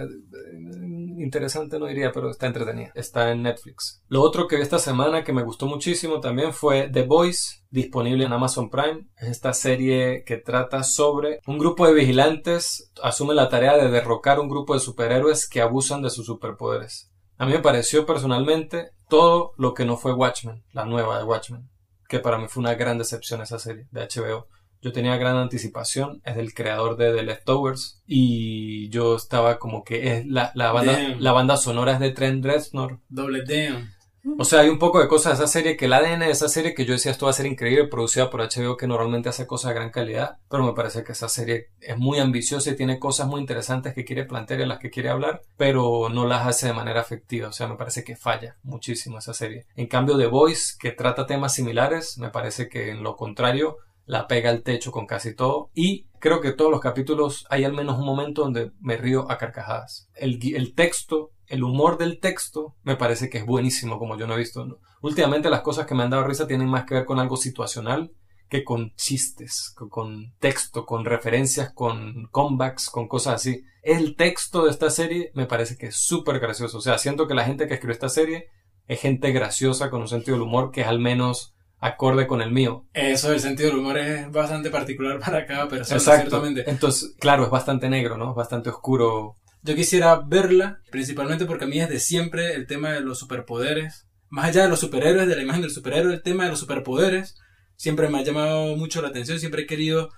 interesante no diría, pero está entretenida. Está en Netflix. Lo otro que vi esta semana que me gustó muchísimo también fue The Voice, disponible en Amazon Prime. Es esta serie que trata sobre un grupo de vigilantes asume la tarea de derrocar un grupo de superhéroes que abusan de sus superpoderes. A mí me pareció personalmente todo lo que no fue Watchmen, la nueva de Watchmen, que para mí fue una gran decepción esa serie de HBO. Yo tenía gran anticipación, es del creador de The Leftovers y yo estaba como que es la, la banda, la banda sonora es de Trent Reznor. Doble damn. O sea, hay un poco de cosas de esa serie, que el ADN de esa serie que yo decía esto va a ser increíble, producida por HBO que normalmente hace cosas de gran calidad, pero me parece que esa serie es muy ambiciosa y tiene cosas muy interesantes que quiere plantear y en las que quiere hablar, pero no las hace de manera efectiva, o sea, me parece que falla muchísimo esa serie. En cambio, The Voice, que trata temas similares, me parece que en lo contrario la pega al techo con casi todo y creo que todos los capítulos hay al menos un momento donde me río a carcajadas. El, el texto, el humor del texto me parece que es buenísimo como yo no he visto. Últimamente las cosas que me han dado risa tienen más que ver con algo situacional que con chistes, con, texto, con referencias, con comebacks, con cosas así. El texto de esta serie me parece que es súper gracioso. O sea, siento que la gente que escribió esta serie es gente graciosa con un sentido del humor que es al menos acorde con el mío. Eso, el sentido del humor es bastante particular *laughs* para cada persona, Exactamente. Entonces, claro, es bastante negro, ¿no? Bastante oscuro. Yo quisiera verla, principalmente porque a mí es de siempre el tema de los superpoderes. Más allá de los superhéroes, de la imagen del superhéroe, el tema de los superpoderes siempre me ha llamado mucho la atención, siempre he querido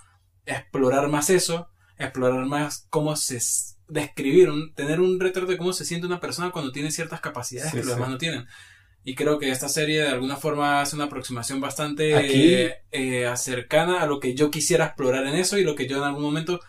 explorar más eso, explorar más cómo se describir, tener un retrato de cómo se siente una persona cuando tiene ciertas capacidades que los demás no tienen. Y creo que esta serie de alguna forma hace una aproximación bastante eh, cercana a lo que yo quisiera explorar en eso y lo que yo en algún momento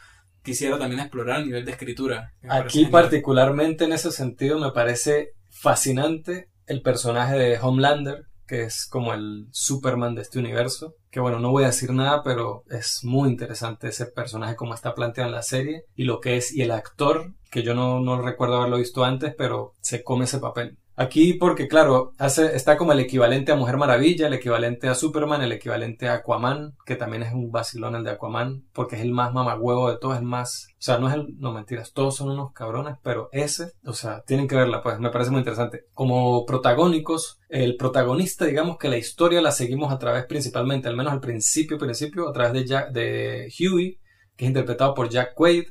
quisiera también explorar a nivel de escritura. Aquí particularmente en ese sentido me parece fascinante el personaje de Homelander, que es como el Superman de este universo. Que bueno, no voy a decir nada, pero es muy interesante ese personaje como está planteado en la serie y lo que es, y el actor, que yo no, no recuerdo haberlo visto antes, pero se come ese papel. Aquí porque, claro, hace, está como el equivalente a Mujer Maravilla, el equivalente a Superman, el equivalente a Aquaman, que también es un vacilón el de Aquaman, porque es el más mamagüevo de todos, el más... O sea, no es el... No, mentiras, todos son unos cabrones, pero ese, o sea, tienen que verla, pues me parece muy interesante. Como protagónicos, el protagonista, digamos que la historia la seguimos a través principalmente, al menos al principio, principio, a través de, Jack, de Huey, que es interpretado por Jack Quaid,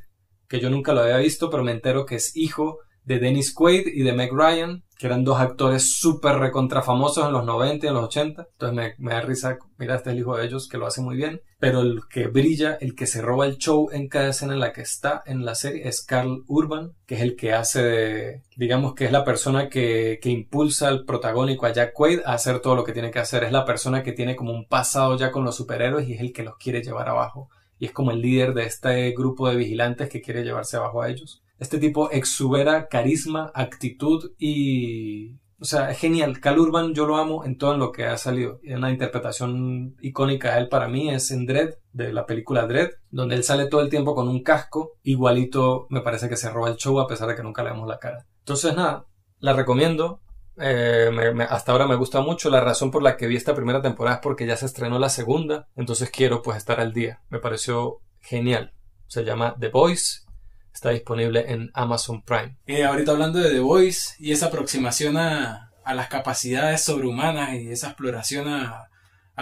que yo nunca lo había visto, pero me entero que es hijo de Dennis Quaid y de Meg Ryan, que eran dos actores súper recontrafamosos en los 90 y en los 80. Entonces me, da risa, mira, este es el hijo de ellos que lo hace muy bien. Pero el que brilla, el que se roba el show en cada escena en la que está en la serie es Carl Urban, que es el que hace, digamos que es la persona que, que impulsa al protagónico a Jack Quaid a hacer todo lo que tiene que hacer. Es la persona que tiene como un pasado ya con los superhéroes y es el que los quiere llevar abajo. Y es como el líder de este grupo de vigilantes que quiere llevarse abajo a ellos. Este tipo exubera carisma, actitud y... O sea, es genial. Cal Urban yo lo amo en todo lo que ha salido. Una interpretación icónica de él para mí es en Dread, de la película Dread, donde él sale todo el tiempo con un casco. Igualito me parece que se roba el show a pesar de que nunca le vemos la cara. Entonces nada, la recomiendo. Eh, hasta ahora me gusta mucho. La razón por la que vi esta primera temporada es porque ya se estrenó la segunda. Entonces quiero pues estar al día. Me pareció genial. Se llama The Voice Está disponible en Amazon Prime. Eh, ahorita hablando de The Voice y esa aproximación a, las capacidades sobrehumanas y esa exploración a,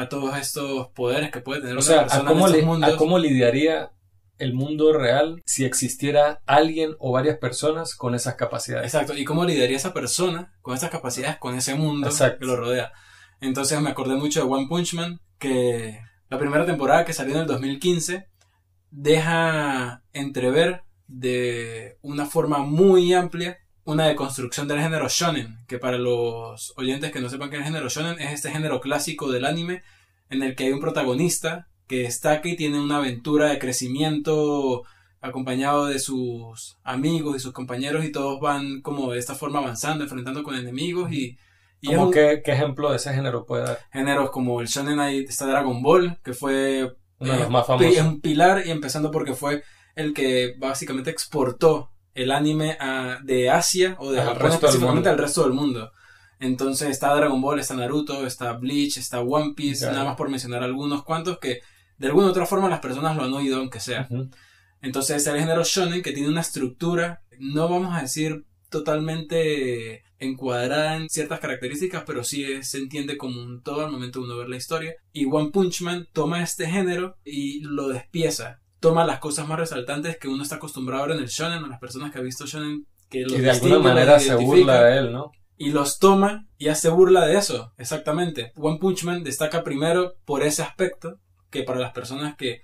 todos estos poderes que puede tener o sea, a cómo, a cómo lidiaría el mundo real si existiera alguien o varias personas con esas capacidades. Exacto, y cómo lidiaría esa persona con esas capacidades, con ese mundo que lo rodea. Entonces me acordé mucho de One Punch Man, que la primera temporada que salió en el 2015 deja entrever de una forma muy amplia una deconstrucción del género shonen, que para los oyentes que no sepan qué es el género shonen, es este género clásico del anime en el que hay un protagonista que está aquí tiene una aventura de crecimiento acompañado de sus amigos y sus compañeros y todos van como de esta forma avanzando, enfrentando con enemigos y... y qué, ejemplo de ese género puede dar? Géneros como el shonen ahí está Dragon Ball, que fue... Uno de los más famosos. Es un pilar y empezando porque fue el que básicamente exportó el anime de Asia o de Japón específicamente al resto del mundo. Entonces está Dragon Ball, está Naruto, está Bleach, está One Piece, nada más por mencionar algunos cuantos que de alguna u otra forma las personas lo han oído aunque sea. Entonces es el género shonen que tiene una estructura, no vamos a decir totalmente encuadrada en ciertas características, pero sí se entiende como un todo al momento de uno ver la historia. Y One Punch Man toma este género y lo despieza toma las cosas más resaltantes que uno está acostumbrado a ver en el shonen, o las personas que ha visto shonen que y de alguna manera se burla de él, ¿no? Y los toma y hace burla de eso, exactamente. One Punch Man destaca primero por ese aspecto, que para las personas que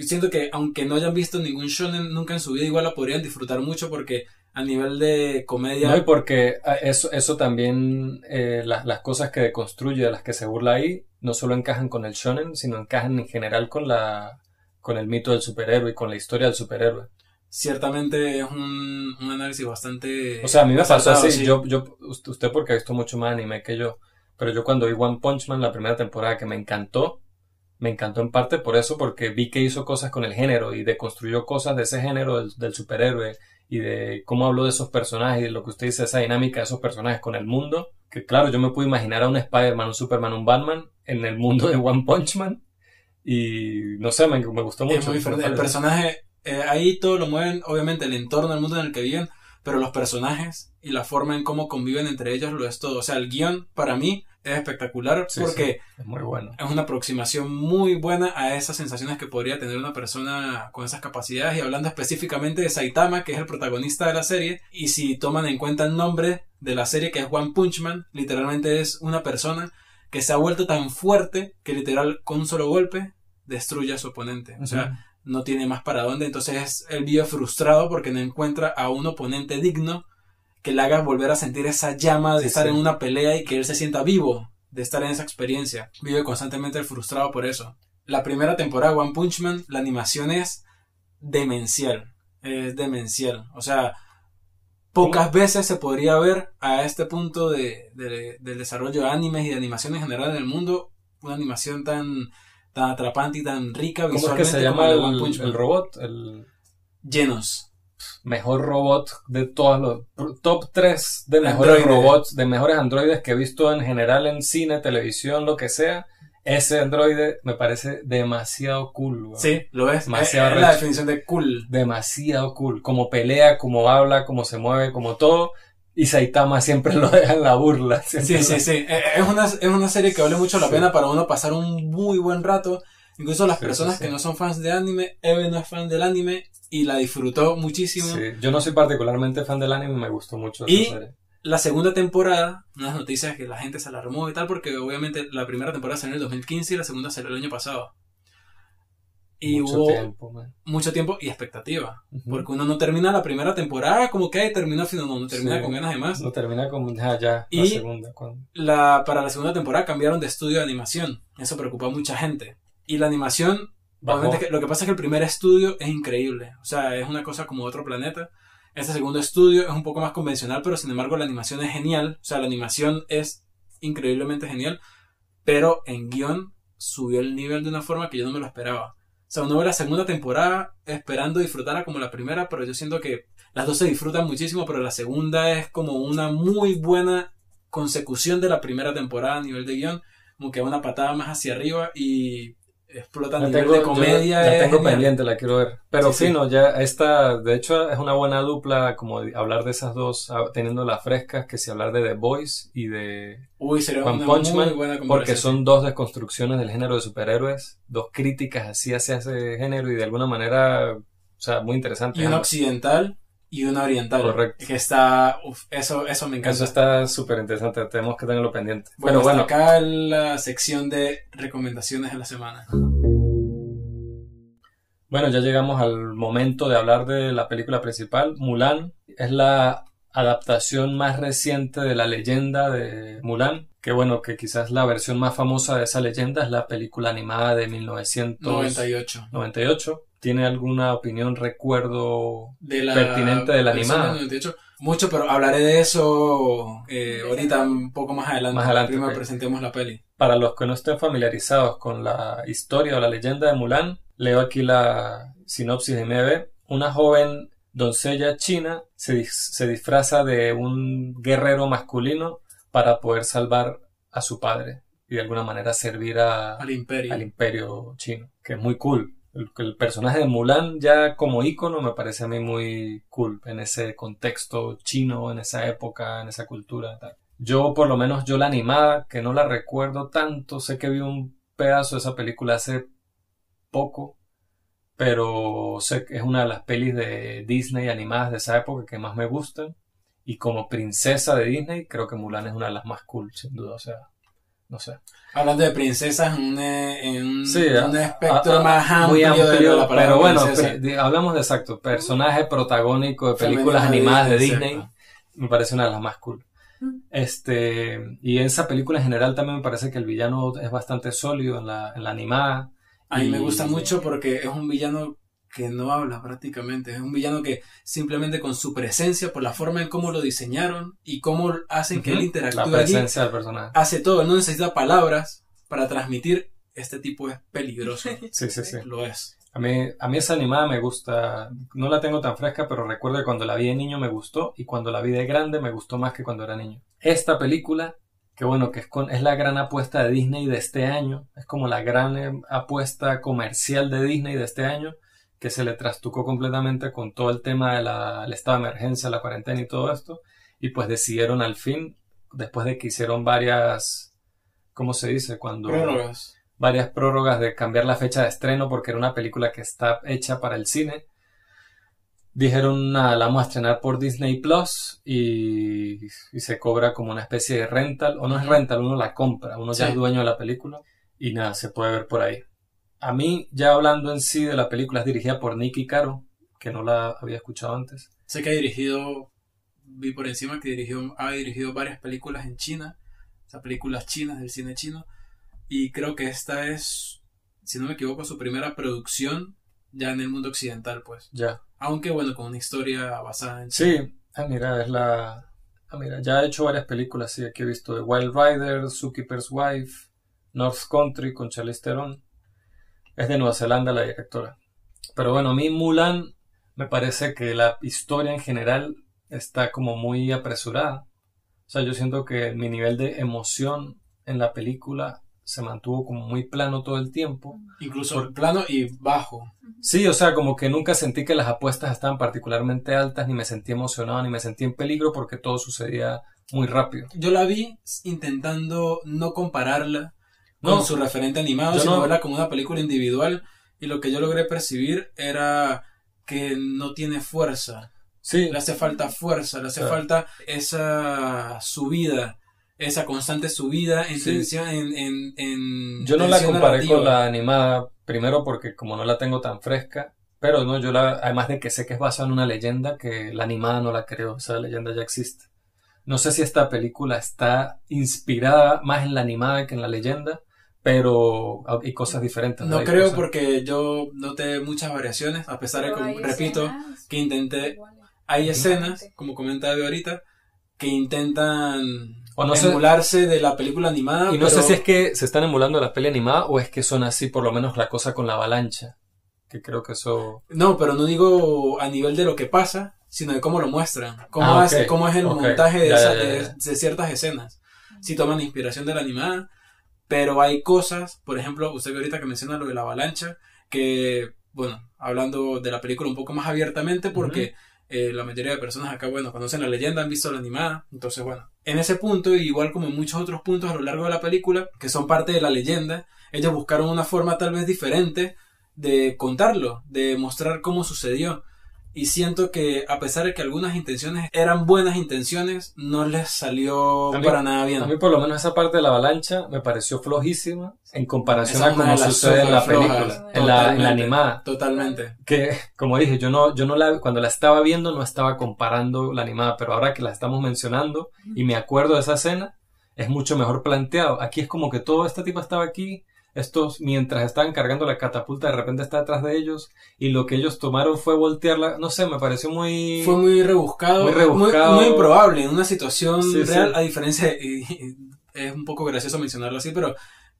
siento que aunque no hayan visto ningún shonen nunca en su vida, igual la podrían disfrutar mucho porque a nivel de comedia. No, y porque ah, eso, eso también, eh, las, las cosas que deconstruye, de las que se burla ahí, no solo encajan con el shonen, sino encajan en general con la, con el mito del superhéroe y con la historia del superhéroe. Ciertamente es un, análisis bastante... O sea, a mí me pasó así, yo, yo, usted porque ha visto mucho más anime que yo, pero yo cuando vi One Punch Man la primera temporada que me encantó, me encantó en parte por eso, porque vi que hizo cosas con el género y deconstruyó cosas de ese género del, del superhéroe y de cómo habló de esos personajes y de lo que usted dice, esa dinámica de esos personajes con el mundo. Que claro, yo me puedo imaginar a un Spider-Man, un Superman, un Batman en el mundo de One Punch Man Y no sé, me, me gustó mucho. Es muy diferente. El personaje, eh, ahí todo lo mueven, obviamente, el entorno, el mundo en el que viven, pero los personajes y la forma en cómo conviven entre ellos lo es todo. O sea, el guion para mí es espectacular porque es muy bueno. Es una aproximación muy buena a esas sensaciones que podría tener una persona con esas capacidades y hablando específicamente de Saitama, que es el protagonista de la serie, y si toman en cuenta el nombre de la serie que es One Punch Man, literalmente es una persona que se ha vuelto tan fuerte que literal con un solo golpe destruye a su oponente. O sea, no tiene más para dónde, entonces él vive frustrado porque no encuentra a un oponente digno que le haga volver a sentir esa llama de estar en una pelea y que él se sienta vivo de estar en esa experiencia. Vive constantemente frustrado por eso. La primera temporada One Punch Man, la animación es demencial. Es demencial. O sea, pocas veces se podría ver a este punto de, del desarrollo de animes y de animación en general en el mundo una animación tan tan atrapante y tan rica visualmente. ¿Cómo es que se llama el, el, robot? El... Llenos. Mejor robot de todos los... Top 3 de mejores robots, de mejores androides que he visto en general en cine, televisión, lo que sea. Ese androide me parece demasiado cool. Sí, lo es. Demasiado es, la definición de cool. Demasiado cool. Como pelea, como habla, como se mueve, como todo y Saitama siempre lo deja en la burla. Sí, sí, sí. Eh, es una, es una serie que vale mucho la pena para uno pasar un muy buen rato. Incluso las personas que no son fans de anime, Eve no es fan del anime y la disfrutó muchísimo. Sí, yo no soy particularmente fan del anime, me gustó mucho y La segunda temporada, unas noticias que la gente se alarmó y tal, porque obviamente la primera temporada salió en el 2015 y la segunda salió el año pasado. Y mucho hubo tiempo, mucho tiempo y expectativa. Porque uno no termina la primera temporada como que termina final, no, no termina con ganas de más. No termina con ya, ya y la segunda. La, para la segunda temporada cambiaron de estudio de animación. Eso preocupa a mucha gente. Y la animación, obviamente lo que pasa es que el primer estudio es increíble. O sea, es una cosa como otro planeta. Este segundo estudio es un poco más convencional, pero sin embargo la animación es genial. O sea, la animación es increíblemente genial. Pero en guion subió el nivel de una forma que yo no me lo esperaba. O sea, uno ve la segunda temporada esperando disfrutarla como la primera, pero yo siento que las dos se disfrutan muchísimo, pero la segunda es como una muy buena consecución de la primera temporada a nivel de guion, como que una patada más hacia arriba y explota a nivel de comedia. la tengo pendiente, la quiero ver. Pero sí, no, ya esta, de hecho, es una buena dupla como hablar de esas dos, ah, teniendo las frescas, que si hablar de The Boys y de Uy, sería una Punch buena Porque son dos desconstrucciones del género de superhéroes, dos críticas así hacia ese género y de alguna manera, o sea, muy interesante. Y una occidental y una oriental. Correcto. Que está, eso, eso me encanta. Eso está súper interesante, tenemos que tenerlo pendiente. Bueno, bueno, acá la sección de recomendaciones de la semana. Bueno, ya llegamos al momento de hablar de la película principal, Mulan. Es la adaptación más reciente de la leyenda de Mulan, que bueno, que quizás la versión más famosa de esa leyenda es la película animada de 1998. 98 tiene alguna opinión, recuerdo pertinente de la animada. Mucho, pero hablaré de eso eh, ahorita un poco más adelante. Más adelante. Primero presentemos la peli. Para los que no estén familiarizados con la historia o la leyenda de Mulan, leo aquí la sinopsis de MB. Una joven doncella china se, se disfraza de un guerrero masculino para poder salvar a su padre y de alguna manera servir al, imperio. al imperio chino, que es muy cool. El, personaje de Mulan ya como ícono me parece a mí muy cool en ese contexto chino, en esa época, en esa cultura. Yo por lo menos yo la animada, que no la recuerdo tanto, sé que vi un pedazo de esa película hace poco, pero sé que es una de las pelis de Disney animadas de esa época que más me gustan. Y como princesa de Disney, creo que Mulan es una de las más cool, sin duda. O sea, no sé. Hablando de princesas en un, espectro más amplio, de la pero bueno, hablamos de exacto, personaje protagónico de películas animadas de Disney, me parece una de las más cool. Mm. Este, y en esa película en general también me parece que el villano es bastante sólido en la, en la animada. A mí me gusta mucho porque es un villano que no habla prácticamente. Es un villano que simplemente con su presencia, por la forma en cómo lo diseñaron y cómo hacen que él interactúe. La presencia del personaje. Hace todo. Él no necesita palabras para transmitir este tipo es peligroso. *laughs* sí, sí, sí. Lo es. A mí, a mí esa animada me gusta. No la tengo tan fresca, pero recuerdo que cuando la vi de niño me gustó y cuando la vi de grande me gustó más que cuando era niño. Esta película que bueno, que es, con, es la gran apuesta de Disney de este año, es como la gran eh, apuesta comercial de Disney de este año, que se le trastucó completamente con todo el tema del estado de emergencia, la cuarentena y todo esto, y pues decidieron al fin, después de que hicieron varias, ¿cómo se dice? Cuando... Prórrogas. Varias prórrogas de cambiar la fecha de estreno porque era una película que está hecha para el cine dijeron, nada, la vamos a estrenar por Disney Plus y, se cobra como una especie de rental, o no es rental, uno la compra, uno ya es dueño de la película y nada, se puede ver por ahí. A mí, ya hablando en sí de la película, es dirigida por Nicky Caro, que no la había escuchado antes. Sé que ha dirigido, vi por encima que dirigió, ha dirigido varias películas en China, o sea, películas chinas del cine chino, y creo que esta es, si no me equivoco, su primera producción ya en el mundo occidental, pues. Ya. Aunque bueno, con una historia basada en... Sí, ah, mira, es la... Ah, mira, ya ha hecho varias películas, sí, aquí he visto The Wild Rider, Zookeeper's Wife, North Country con Charlize Theron. Es de Nueva Zelanda la directora. Pero bueno, a mí Mulan me parece que la historia en general está como muy apresurada. O sea, yo siento que mi nivel de emoción en la película se mantuvo como muy plano todo el tiempo. Incluso plano y bajo. Sí, o sea, como que nunca sentí que las apuestas estaban particularmente altas, ni me sentí emocionado, ni me sentí en peligro porque todo sucedía muy rápido. Yo la vi intentando no compararla con su referente animado, sino verla como una película individual y lo que yo logré percibir era que no tiene fuerza. Sí. Le hace falta fuerza, le hace falta esa subida esa constante subida en tensión, en, en, Yo no la comparé con la animada, primero porque como no la tengo tan fresca, pero no, yo la, además de que sé que es basada en una leyenda, que la animada no la creo, esa leyenda ya existe. No sé si esta película está inspirada más en la animada que en la leyenda, pero hay cosas diferentes. No, creo porque yo noté muchas variaciones, a pesar de que, repito, que intenté, hay escenas, como comentaba ahorita, que intentan o no emularse de la película animada. Y no sé si es que se están emulando la peli animada o es que son así por lo menos la cosa con la avalancha. Que creo que eso... No, pero no digo a nivel de lo que pasa, sino de cómo lo muestran. Cómo, ah, cómo es el montaje de, de, ciertas escenas. Si toman inspiración de la animada, pero hay cosas, por ejemplo, usted que ahorita que menciona lo de la avalancha, que, bueno, hablando de la película un poco más abiertamente, porque... Eh, la mayoría de personas acá, bueno, conocen la leyenda, han visto la animada. Entonces, bueno, en ese punto, igual como en muchos otros puntos a lo largo de la película, que son parte de la leyenda, ellos buscaron una forma tal vez diferente de contarlo, de mostrar cómo sucedió y siento que a pesar de que algunas intenciones eran buenas intenciones, no les salió para nada bien. A mí por lo menos esa parte de la avalancha me pareció flojísima en comparación a cómo sucede en la película, en la, animada. Totalmente. Que, como dije, yo no, yo no la, cuando la estaba viendo no estaba comparando la animada, pero ahora que la estamos mencionando y me acuerdo de esa escena, es mucho mejor planteado. Aquí es como que todo este tipo estaba aquí, estos, mientras estaban cargando la catapulta, de repente está detrás de ellos y lo que ellos tomaron fue voltearla. No sé, me pareció muy. Fue muy rebuscado. Muy rebuscado. Muy, improbable en una situación real, a diferencia. *laughs* es un poco gracioso mencionarlo así, pero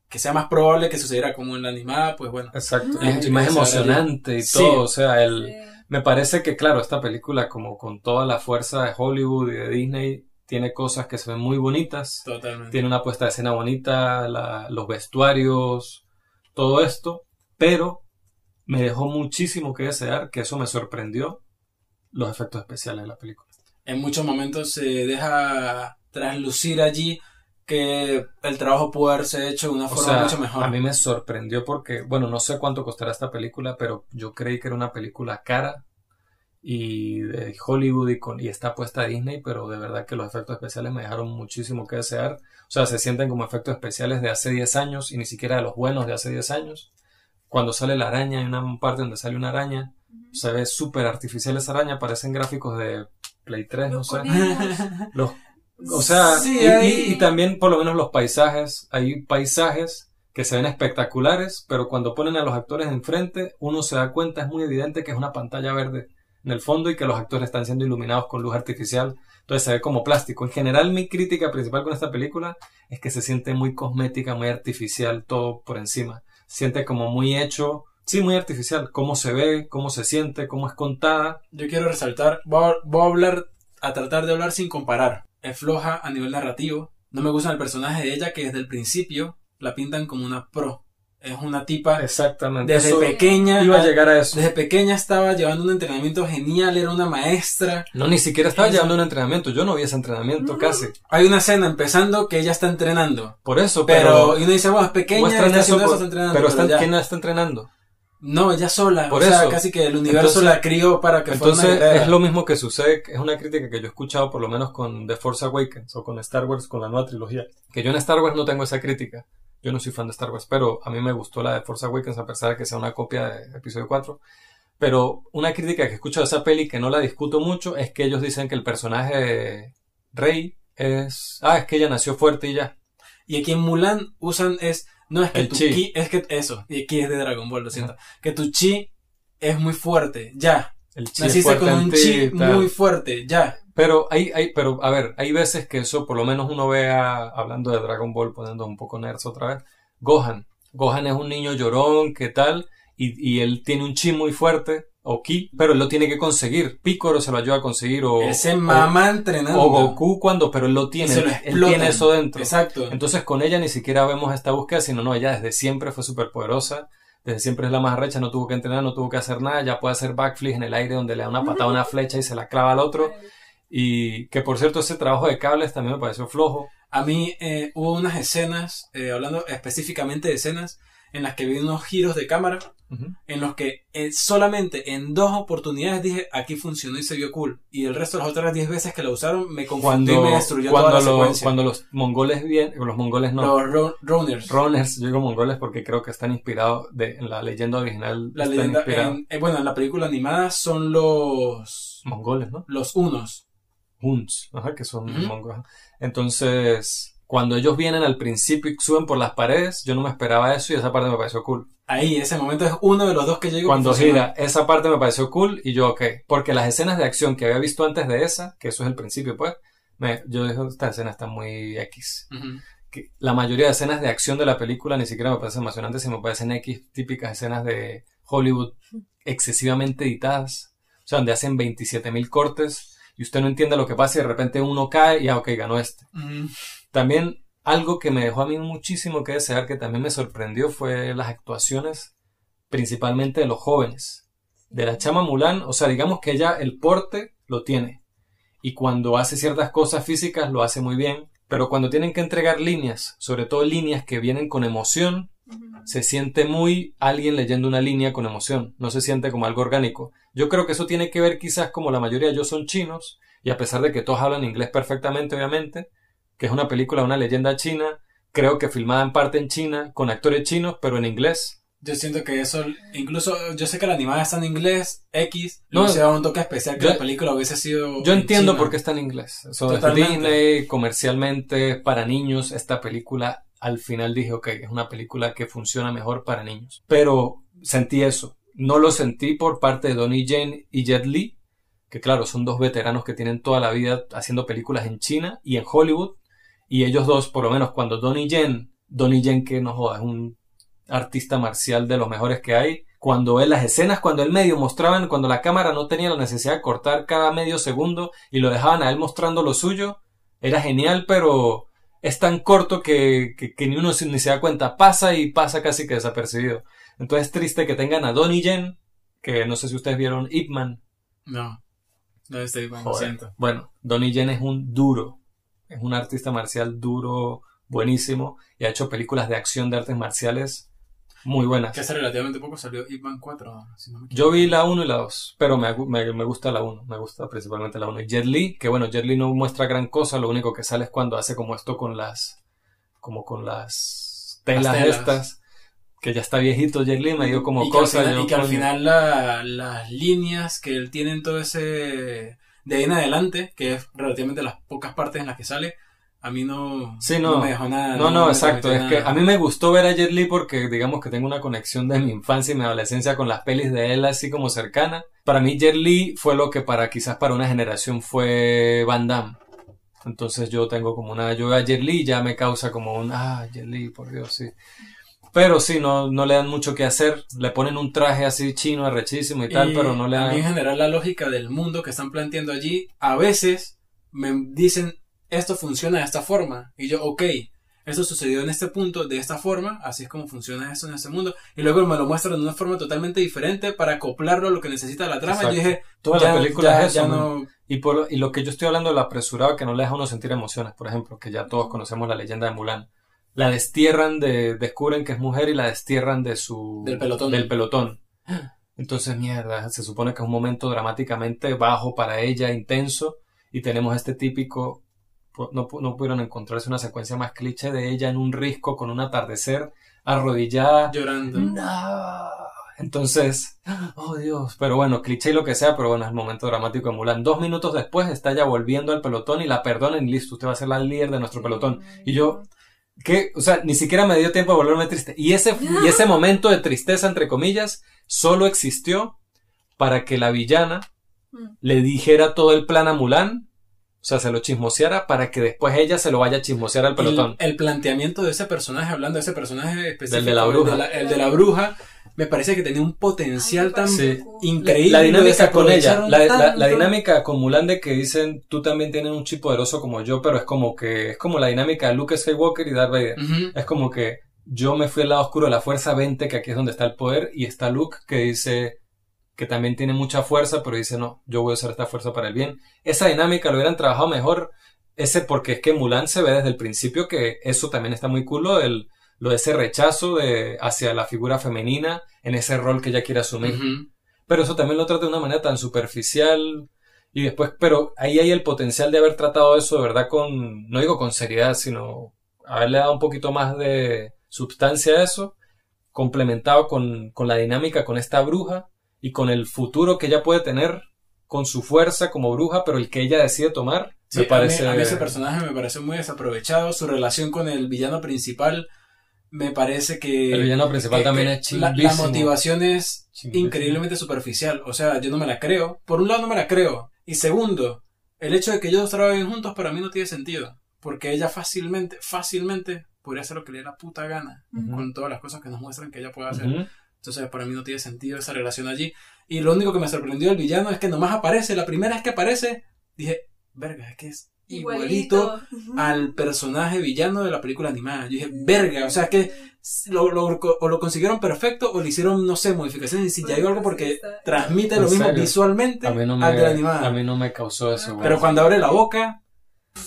que sea más probable que sucediera como en la animada, pues bueno. Exacto. Y, más emocionante y todo. O sea, el. Me parece que, claro, esta película, como con toda la fuerza de Hollywood y de Disney, tiene cosas que se ven muy bonitas. Totalmente. Tiene una puesta de escena bonita, los vestuarios, todo esto. Pero me dejó muchísimo que desear, que eso me sorprendió, los efectos especiales de la película. En muchos momentos se deja traslucir allí que el trabajo pudo haberse hecho de una forma mucho mejor. A mí me sorprendió porque, bueno, no sé cuánto costará esta película, pero yo creí que era una película cara y de Hollywood y, con, y está puesta a Disney, pero de verdad que los efectos especiales me dejaron muchísimo que desear. O sea, se sienten como efectos especiales de hace 10 años y ni siquiera de los buenos de hace 10 años. Cuando sale la araña, hay una parte donde sale una araña, se ve súper artificial esa araña, parecen gráficos de Play 3, no sé. *laughs* los, o sea, y, y también por lo menos los paisajes, hay paisajes que se ven espectaculares, pero cuando ponen a los actores enfrente, uno se da cuenta, es muy evidente que es una pantalla verde en el fondo y que los actores están siendo iluminados con luz artificial. Entonces se ve como plástico. En general mi crítica principal con esta película es que se siente muy cosmética, muy artificial, todo por encima. Se siente como muy hecho, sí, muy artificial. Cómo se ve, cómo se siente, cómo es contada. Yo quiero resaltar, voy a, hablar, a tratar de hablar sin comparar. Es floja a nivel narrativo, No me gusta el personaje de ella que desde el principio la pintan como una pro. Es una tipa. Exactamente. Desde pequeña. Iba a llegar a eso. Desde pequeña estaba llevando un entrenamiento genial, era una maestra. No, ni siquiera estaba llevando un entrenamiento. Yo no vi ese entrenamiento casi. Hay una escena empezando que ella está entrenando. Por eso, pero. pero y uno dice, bueno, es pequeña, está eso, está entrenando. Pero, está, ¿quién la está entrenando? No, ella sola. Por o eso. Sea, casi que el universo la crió para que entonces fuera una es lo mismo que sucede, es una crítica que yo he escuchado por lo menos con The Force Awakens o con Star Wars, con la nueva trilogía. Que yo en Star Wars no tengo esa crítica. Yo no soy fan de Star Wars, pero a mí me gustó la de Force Awakens a pesar de que sea una copia de episodio 4. Pero una crítica que escucho de esa peli que no la discuto mucho es que ellos dicen que el personaje de Rey es... Ah, es que ella nació fuerte y ya. Y aquí en Mulan usan es... No, es que tu chi. Es que eso. Y aquí es de Dragon Ball, lo siento. Que tu chi es muy fuerte, ya. El chi Naciste con un chi muy fuerte, ya. Pero hay, hay, pero a ver, hay veces que eso, por lo menos uno vea, hablando de Dragon Ball, poniendo un poco nerds otra vez, Gohan. Gohan es un niño llorón, ¿qué tal? Y, y él tiene un chi muy fuerte, o ki, pero él lo tiene que conseguir. Picoro se lo ayuda a conseguir, o. Ese mamá entrenando. O Goku cuando, pero él lo tiene, él tiene eso dentro. Exacto. Entonces con ella ni siquiera vemos esta búsqueda, sino no, ella desde siempre fue súper poderosa desde siempre es la más recha, no tuvo que entrenar, no tuvo que hacer nada, ya puede hacer backflips en el aire donde le da una patada a una flecha y se la clava al otro. Y que por cierto ese trabajo de cables también me pareció flojo. A mí eh, hubo unas escenas, eh, hablando específicamente de escenas, en las que vi unos giros de cámara, en los que eh, solamente en dos oportunidades dije, aquí funcionó y se vio cool. Y el resto de las otras diez veces que lo usaron me confundió y me destruyó cuando toda la secuencia. Cuando los mongoles bien, los mongoles no. Los runners. Runners, yo digo mongoles porque creo que están inspirados de, en la leyenda original. La leyenda, bueno, en la película animada son los... Mongoles, ¿no? Los unos. Huns, que son Entonces, cuando ellos vienen al principio y suben por las paredes, yo no me esperaba eso y esa parte me pareció cool. Ahí, ese momento es uno de los dos que yo Cuando gira, esa parte me pareció cool y yo, ok. Porque las escenas de acción que había visto antes de esa, que eso es el principio, pues, me, yo dije, esta escena está muy X. que la mayoría de escenas de acción de la película ni siquiera me parecen emocionantes, sino me parecen X, típicas escenas de Hollywood excesivamente editadas. O sea, donde hacen 27.000 cortes y usted no entiende lo que pasa y de repente uno cae y ya, ok, ganó este. También algo que me dejó a mí muchísimo que desear, que también me sorprendió, fue las actuaciones, principalmente de los jóvenes. De la chama Mulan, o sea, digamos que ella el porte lo tiene. Y cuando hace ciertas cosas físicas lo hace muy bien. Pero cuando tienen que entregar líneas, sobre todo líneas que vienen con emoción, se siente muy alguien leyendo una línea con emoción, no se siente como algo orgánico. Yo creo que eso tiene que ver quizás como la mayoría de ellos son chinos, y a pesar de que todos hablan inglés perfectamente, obviamente, que es una película, una leyenda china, creo que filmada en parte en China, con actores chinos, pero en inglés. Yo siento que eso, incluso yo sé que la animada está en inglés, X, no se da un toque especial que la película hubiese sido. Yo entiendo por qué está en inglés. Eso Disney, comercialmente, para niños, esta película al final dije, ok, es una película que funciona mejor para niños. Pero sentí eso. No lo sentí por parte de Donnie Jane y Jet Li, que claro, son dos veteranos que tienen toda la vida haciendo películas en China y en Hollywood. Y ellos dos, por lo menos cuando Donnie Yen, Donnie Yen que no joda, es un artista marcial de los mejores que hay, cuando él las escenas, cuando él medio mostraban, cuando la cámara no tenía la necesidad de cortar cada medio segundo y lo dejaban a él mostrando lo suyo, era genial, pero es tan corto que, que, ni uno ni se da cuenta. Pasa y pasa casi que desapercibido. Entonces es triste que tengan a Donnie Yen, que no sé si ustedes vieron Ip Man. No, no estoy lo siento. Bueno, Donnie Yen es un duro. Es un artista marcial duro, buenísimo. Y ha hecho películas de acción de artes marciales muy buenas. Que hace relativamente poco salió Ip 4. Yo vi la 1 y la 2, pero me, me, gusta la 1, me gusta principalmente la 1. Y Jet Li, que bueno, Jet Li no muestra gran cosa, lo único que sale es cuando hace como esto con las, como con las telas, estas, que ya está viejito Jet Li, me dio como cosa. y que al final las líneas que él tiene en todo ese, de ahí en adelante, que es relativamente las pocas partes en las que sale, a mí no, no, me dejó nada. No, no, exacto. Es que a mí me gustó ver a Jet Li porque digamos que tengo una conexión de mi infancia y mi adolescencia con las pelis de él así como cercana. Para mí Jet Li fue lo que para quizás para una generación fue Van Damme. Entonces yo tengo como una... Yo a Jet Li ya me causa como un... Ah, Jet Li, por Dios, sí. Pero sí, no, no le dan mucho que hacer. Le ponen un traje así chino, arrechísimo y tal, pero no le dan... A mí en general la lógica del mundo que están planteando allí, a veces me dicen esto funciona de esta forma. Y yo, ok, esto sucedió en este punto, de esta forma, así es como funciona esto en este mundo. Y luego me lo muestran de una forma totalmente diferente para acoplarlo a lo que necesita la trama. Y dije, toda la película es eso. y, por, y lo que yo estoy hablando de lo apresurado que no le deja uno sentir emociones, por ejemplo, que ya todos conocemos la leyenda de Mulan. La destierran de, descubren que es mujer y la destierran de su... Del pelotón. Del pelotón. Entonces, mierda, se supone que es un momento dramáticamente bajo para ella, intenso, y tenemos este típico no, no pudieron encontrarse una secuencia más cliché de ella en un risco con un atardecer arrodillada. Llorando. No. Entonces, oh Dios, pero bueno, cliché y lo que sea, pero bueno, es el momento dramático de Mulan. Dos minutos después está ya volviendo al pelotón y la perdonen, listo, usted va a ser la líder de nuestro pelotón. Y yo, que, o sea, ni siquiera me dio tiempo de volverme triste. Y ese, y *laughs* ese momento de tristeza, entre comillas, solo existió para que la villana mm. le dijera todo el plan a Mulan o sea, se lo chismoseara para que después ella se lo vaya a chismosear al pelotón. El, planteamiento de ese personaje, hablando de ese personaje específico. El de la bruja. El de la, bruja, me parece que tenía un potencial tan increíble. La dinámica con ella, la, dinámica con Mulan de que dicen, tú también tienes un chip poderoso como yo, pero es como que, es como la dinámica de Luke Skywalker y Darth Vader. Es como que yo me fui al lado oscuro de la fuerza 20, que aquí es donde está el poder, y está Luke que dice, que también tiene mucha fuerza, pero dice, no, yo voy a usar esta fuerza para el bien. Esa dinámica lo hubieran trabajado mejor, ese porque es que Mulan se ve desde el principio que eso también está muy cool, lo, lo de ese rechazo de, hacia la figura femenina en ese rol que ella quiere asumir. Pero eso también lo trata de una manera tan superficial. Y después, pero ahí hay el potencial de haber tratado eso de verdad con, no digo con seriedad, sino haberle dado un poquito más de sustancia a eso, complementado con, con la dinámica con esta bruja y con el futuro que ella puede tener con su fuerza como bruja, pero el que ella decide tomar, me parece... A mí, ese personaje me parece muy desaprovechado, su relación con el villano principal me parece que... El villano principal también es la, la, motivación es increíblemente superficial, o sea, yo no me la creo. Por un lado no me la creo, y segundo, el hecho de que ellos trabajen juntos para mí no tiene sentido, porque ella fácilmente, fácilmente podría hacer lo que le dé la puta gana, con todas las cosas que nos muestran que ella puede hacer. Entonces, para mí no tiene sentido esa relación allí. Y lo único que me sorprendió del villano es que nomás aparece, la primera vez que aparece, dije, verga, es que es igualito, al personaje villano de la película animada. Yo dije, verga, o sea, que lo, lo, o lo consiguieron perfecto o le hicieron, no sé, modificaciones. Y si ya hay algo porque transmite lo mismo visualmente al de la animada. A mí no me causó eso. Pero cuando abre la boca,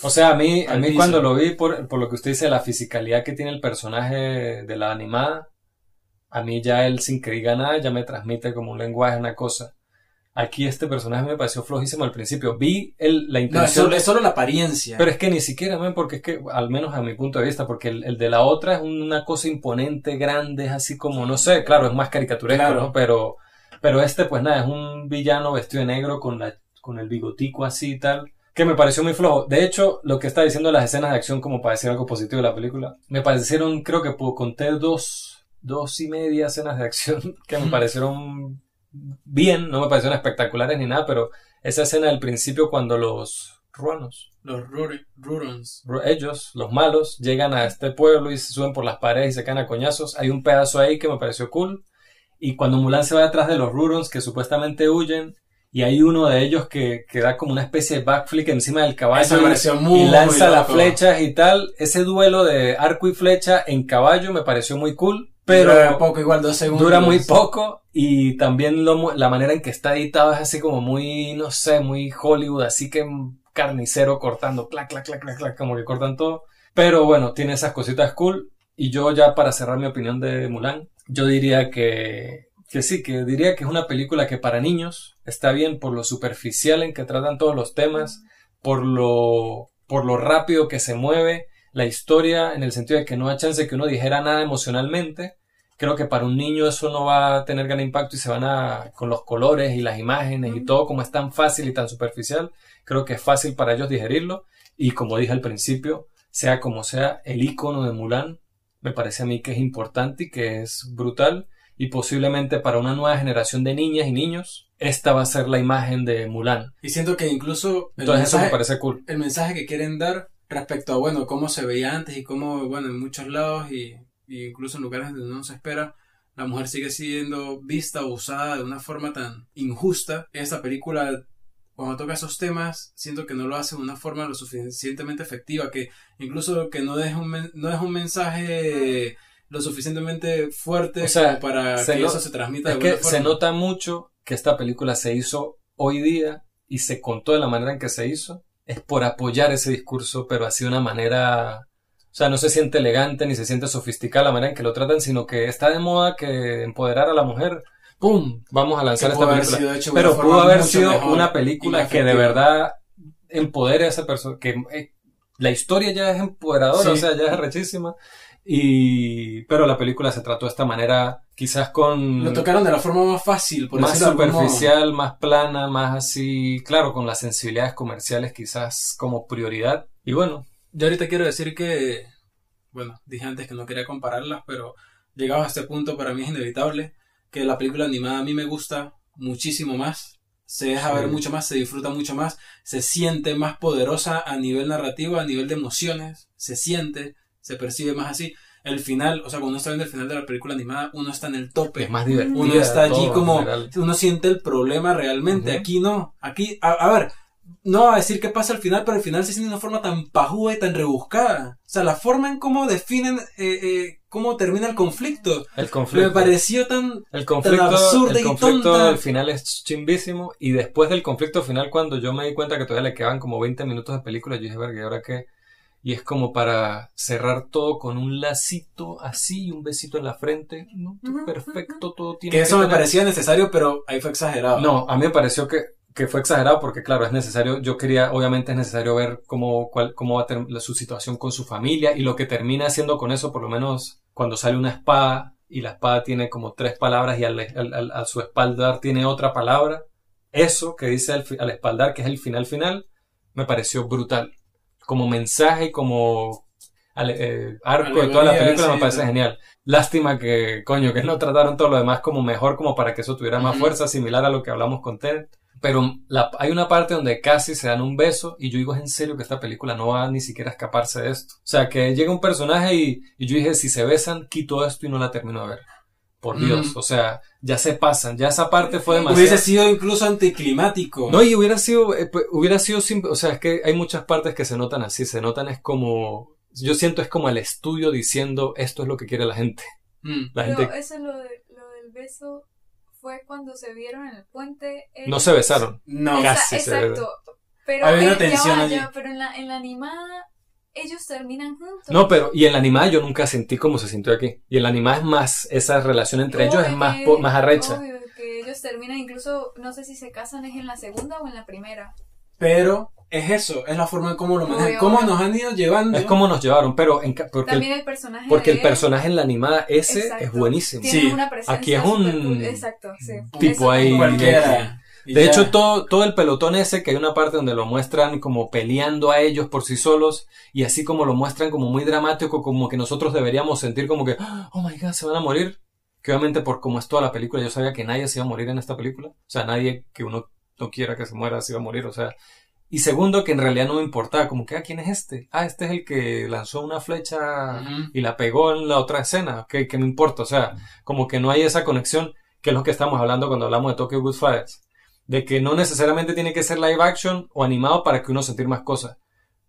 o sea, a mí, a mí cuando lo vi, por, por, lo que usted dice, la fisicalidad que tiene el personaje de la animada, a mí ya él sin que diga nada ya me transmite como un lenguaje, una cosa. Aquí este personaje me pareció flojísimo al principio. Vi el, la intención. No, es solo, la apariencia. Pero es que ni siquiera, porque es que, al menos a mi punto de vista, porque el, de la otra es una cosa imponente, grande, es así como, no sé, claro, es más caricaturesco, ¿no? Pero, pero este, pues nada, es un villano vestido de negro con la, con el bigotico así y tal que me pareció muy flojo. De hecho, lo que está diciendo las escenas de acción, como para decir algo positivo de la película, me parecieron, creo que conté dos dos y media escenas de acción *laughs* que me parecieron bien, no me parecieron espectaculares ni nada, pero esa escena del principio cuando los ruanos, los Rurons, ellos, los malos, llegan a este pueblo y se suben por las paredes y se caen a coñazos, hay un pedazo ahí que me pareció cool. Y cuando Mulan se va detrás de los Rurons que supuestamente huyen, y hay uno de ellos que, que da como una especie de backflip encima del caballo y, lanza las flechas y tal. Ese duelo de arco y flecha en caballo me pareció muy cool. Pero dura poco, igual dos segundos. Dura muy poco y también lo, la manera en que está editado es así como muy, no sé, muy Hollywood, así que carnicero cortando, clac, clac, clac, clac, clac, como que cortan todo. Pero bueno, tiene esas cositas cool. Y yo ya para cerrar mi opinión de Mulan, yo diría que, que sí, que diría que es una película que para niños está bien por lo superficial en que tratan todos los temas, por lo, por lo rápido que se mueve, la historia en el sentido de que no hay chance que uno dijera nada emocionalmente. Creo que para un niño eso no va a tener gran impacto y se van a, con los colores y las imágenes y todo como es tan fácil y tan superficial, creo que es fácil para ellos digerirlo. Y como dije al principio, sea como sea, el icono de Mulan me parece a mí que es importante y que es brutal. Y posiblemente para una nueva generación de niñas y niños, esta va a ser la imagen de Mulan. Y siento que incluso. Entonces eso me parece cool. El mensaje que quieren dar respecto a, bueno, cómo se veía antes y cómo, bueno, en muchos lados y, incluso en lugares donde no se espera, la mujer sigue siendo vista o usada de una forma tan injusta. Esta película cuando toca esos temas, siento que no lo hace de una forma lo suficientemente efectiva, que incluso que no deja un, no es un mensaje lo suficientemente fuerte para que eso se transmita de es que Se nota mucho que esta película se hizo hoy día y se contó de la manera en que se hizo, es por apoyar ese discurso, pero así de una manera sea, no se siente elegante ni se siente sofisticada la manera en que lo tratan, sino que está de moda que empoderar a la mujer ¡pum! Vamos a lanzar esta película. Pero pudo haber sido una película que de verdad empodere a esa persona, que eh, la historia ya es empoderadora, o sea, ya es rechísima. Y, pero la película se trató de esta manera, quizás con... Lo tocaron de la forma más fácil, por Más superficial, más plana, más así, claro, con las sensibilidades comerciales quizás como prioridad. Y bueno. Yo ahorita quiero decir que, bueno, dije antes que no quería compararlas, pero llegado a este punto para mí es inevitable que la película animada a mí me gusta muchísimo más. Se deja ver mucho más, se disfruta mucho más, se siente más poderosa a nivel narrativo, a nivel de emociones, se siente, se percibe más así. El final, o sea, cuando uno está viendo el final de la película animada, uno está en el tope. Es más divertido. Uno está allí como, uno siente el problema realmente. Aquí no. Aquí, a, ver, no va a decir qué pasa al final, pero al final se siente de una forma tan pajuda y tan rebuscada. O sea, la forma en cómo definen eh, eh, cómo termina el conflicto. El conflicto. Me pareció tan, el conflicto, absurdo el conflicto al final es chimbísimo. Y después del conflicto final, cuando yo me di cuenta que todavía le quedaban como 20 minutos de película, yo dije, verga, ¿y ahora qué? Y es como para cerrar todo con un lacito así, un besito en la frente. ¿no? Perfecto, todo tiene que. eso me parecía necesario, pero ahí fue exagerado. No, a mí me pareció que que fue exagerado porque claro, es necesario, yo quería, obviamente es necesario ver cómo, cuál, cómo va a su situación con su familia y lo que termina haciendo con eso, por lo menos cuando sale una espada y la espada tiene como tres palabras y al, a su espaldar tiene otra palabra, eso que dice al, espaldar, que es el final final, me pareció brutal. Como mensaje y como eh, arco de toda la película me parece genial. Lástima que, coño, que no trataron todo lo demás como mejor, como para que eso tuviera más fuerza, similar a lo que hablamos con Ted. Pero hay una parte donde casi se dan un beso y yo digo, es en serio que esta película no va ni siquiera a escaparse de esto. O sea, que llega un personaje y, yo dije, si se besan, quito esto y no la termino de ver. Por Dios, o sea, ya se pasan, ya esa parte fue demasiado. Hubiese sido incluso anticlimático. No, y hubiera sido, eh, pues, hubiera sido simple, o sea, es que hay muchas partes que se notan así, se notan es como, yo siento es como el estudio diciendo esto es lo que quiere la gente. Mm. La gente... eso lo, lo del beso fue cuando se vieron en el puente. No se besaron. No, casi Exacto. Pero, Hay una tensión allí. pero en la, en la animada ellos terminan juntos. No, pero y en la animada yo nunca sentí como se sintió aquí. Y en la animada es más, esa relación entre ellos es más, más arrecha. Obvio que ellos terminan, incluso, no sé si se casan es en la segunda o en la primera. Pero es eso, es la forma en cómo lo manejan, cómo nos han ido llevando. Es como nos llevaron, pero en, porque, También el, personaje porque el personaje en la animada ese es buenísimo. sí. Aquí es un exacto, sí. tipo ahí. De hecho, todo, todo el pelotón ese, que hay una parte donde lo muestran como peleando a ellos por sí solos, y así como lo muestran como muy dramático, como que nosotros deberíamos sentir como que, oh my god, se van a morir. Que obviamente por como es toda la película, yo sabía que nadie se iba a morir en esta película. O sea, nadie que uno no quiera que se muera se iba a morir. O sea, y segundo, que en realidad no me importaba, como que, ah, ¿quién es este? Ah, este es el que lanzó una flecha y la pegó en la otra escena, ok, ¿qué me importa? O sea, como que no hay esa conexión, que es lo que estamos hablando cuando hablamos de Tokyo Fires de que no necesariamente tiene que ser live action o animado para que uno sentir más cosas.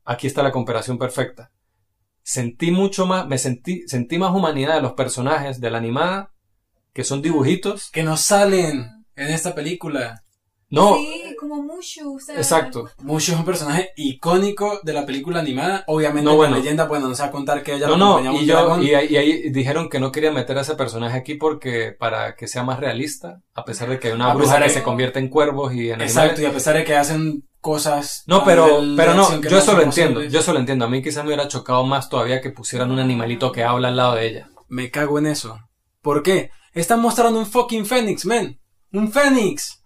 Aquí está la comparación perfecta. Sentí mucho más, me sentí, sentí más humanidad de los personajes de la animada, que son dibujitos. Que no salen en esta película. No. Sí, como Mushu. Exacto. Mushu es un personaje icónico de la película animada. Obviamente, la leyenda, bueno, nos va a contar que ella no, no, y, yo, y, ahí dijeron que no querían meter a ese personaje aquí porque para que sea más realista, a pesar de que hay una bruja que se convierte en cuervos y en Exacto, y a pesar de que hacen cosas. No, pero, pero no, yo eso lo entiendo, yo eso lo entiendo. A mí quizás me hubiera chocado más todavía que pusieran un animalito que habla al lado de ella. Me cago en eso. ¿Por qué? Están mostrando un fucking Fénix, men. Un Fénix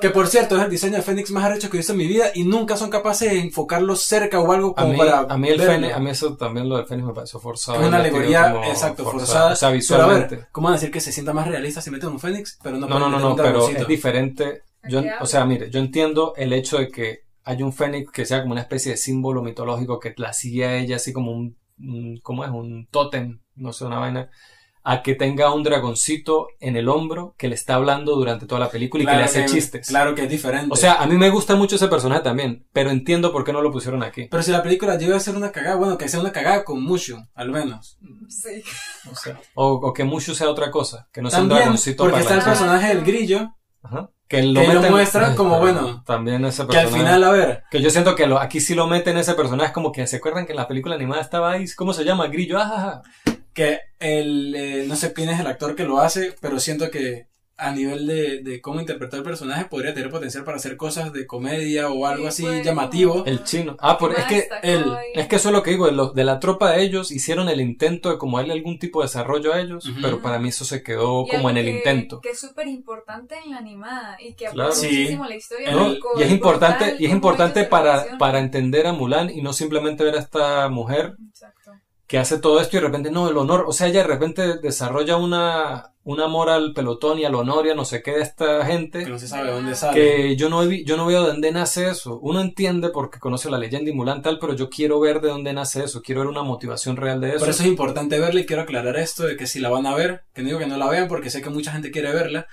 que por cierto es el diseño de Fénix más arrecho que he visto en mi vida y nunca son capaces de enfocarlo cerca o algo como a mí, para. A mí, el Fénix, a mí eso también lo del Fénix me pareció forzado. Es una alegoría, exacto, forzada. O sea, visualmente. Pero ¿cómo decir que se sienta más realista si meten un Fénix? Pero no, no, no, no, pero es diferente. Yo, o sea, mire, yo entiendo el hecho de que hay un Fénix que sea como una especie de símbolo mitológico que la sigue a ella así como un, ¿cómo es? Un tótem, no sé, una vaina a que tenga un dragoncito en el hombro que le está hablando durante toda la película y que le hace chistes. Claro que es diferente. O sea, a mí me gusta mucho ese personaje también, pero entiendo por qué no lo pusieron aquí. Pero si la película llega a ser una cagada, bueno, que sea una cagada con Mushu, al menos. Sí. O, sea, o, que Mushu sea otra cosa, que no sea un dragoncito porque está el personaje del grillo. Ajá. Que lo, muestran como bueno. También ese personaje. Que al final, a ver. Que yo siento que lo, aquí sí lo meten ese personaje, como que se acuerdan que en la película animada estaba ahí, ¿cómo se llama? Grillo, ajá. Que el, eh, no sé quién es el actor que lo hace, pero siento que a nivel de, de, cómo interpretar el personaje podría tener potencial para hacer cosas de comedia o algo así llamativo. El chino. Ah, por, es que el, es que eso es lo que digo, de, de la tropa de ellos hicieron el intento de como darle algún tipo de desarrollo a ellos, pero para mí eso se quedó como en el intento. Que es súper importante en la animada y que claro. muchísimo la historia. y es importante, y es importante para, para entender a Mulan y no simplemente ver a esta mujer. Exacto que hace todo esto y de repente, no, el honor, o sea, ella de repente desarrolla una, un amor al pelotón y al honor y a no sé qué de esta gente. Que no se sabe dónde sale. Que yo no, yo no veo de dónde nace eso. Uno entiende porque conoce la leyenda y Mulan tal, pero yo quiero ver de dónde nace eso, quiero ver una motivación real de eso. Por eso es importante verla y quiero aclarar esto de que si la van a ver, que no digo que no la vean porque sé que mucha gente quiere verla,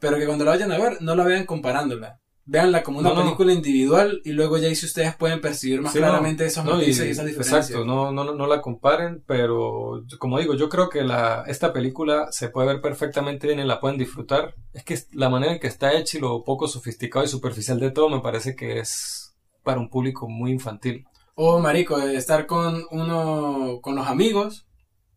pero que cuando la vayan a ver no la vean comparándola Veanla como una película individual y luego ya ahí si ustedes pueden percibir más claramente esos matices y, esas diferencias. Exacto, no, no, no la comparen, pero como digo, yo creo que la, esta película se puede ver perfectamente bien y la pueden disfrutar. Es que la manera en que está hecha y lo poco sofisticado y superficial de todo me parece que es para un público muy infantil. O marico, estar con uno, con los amigos,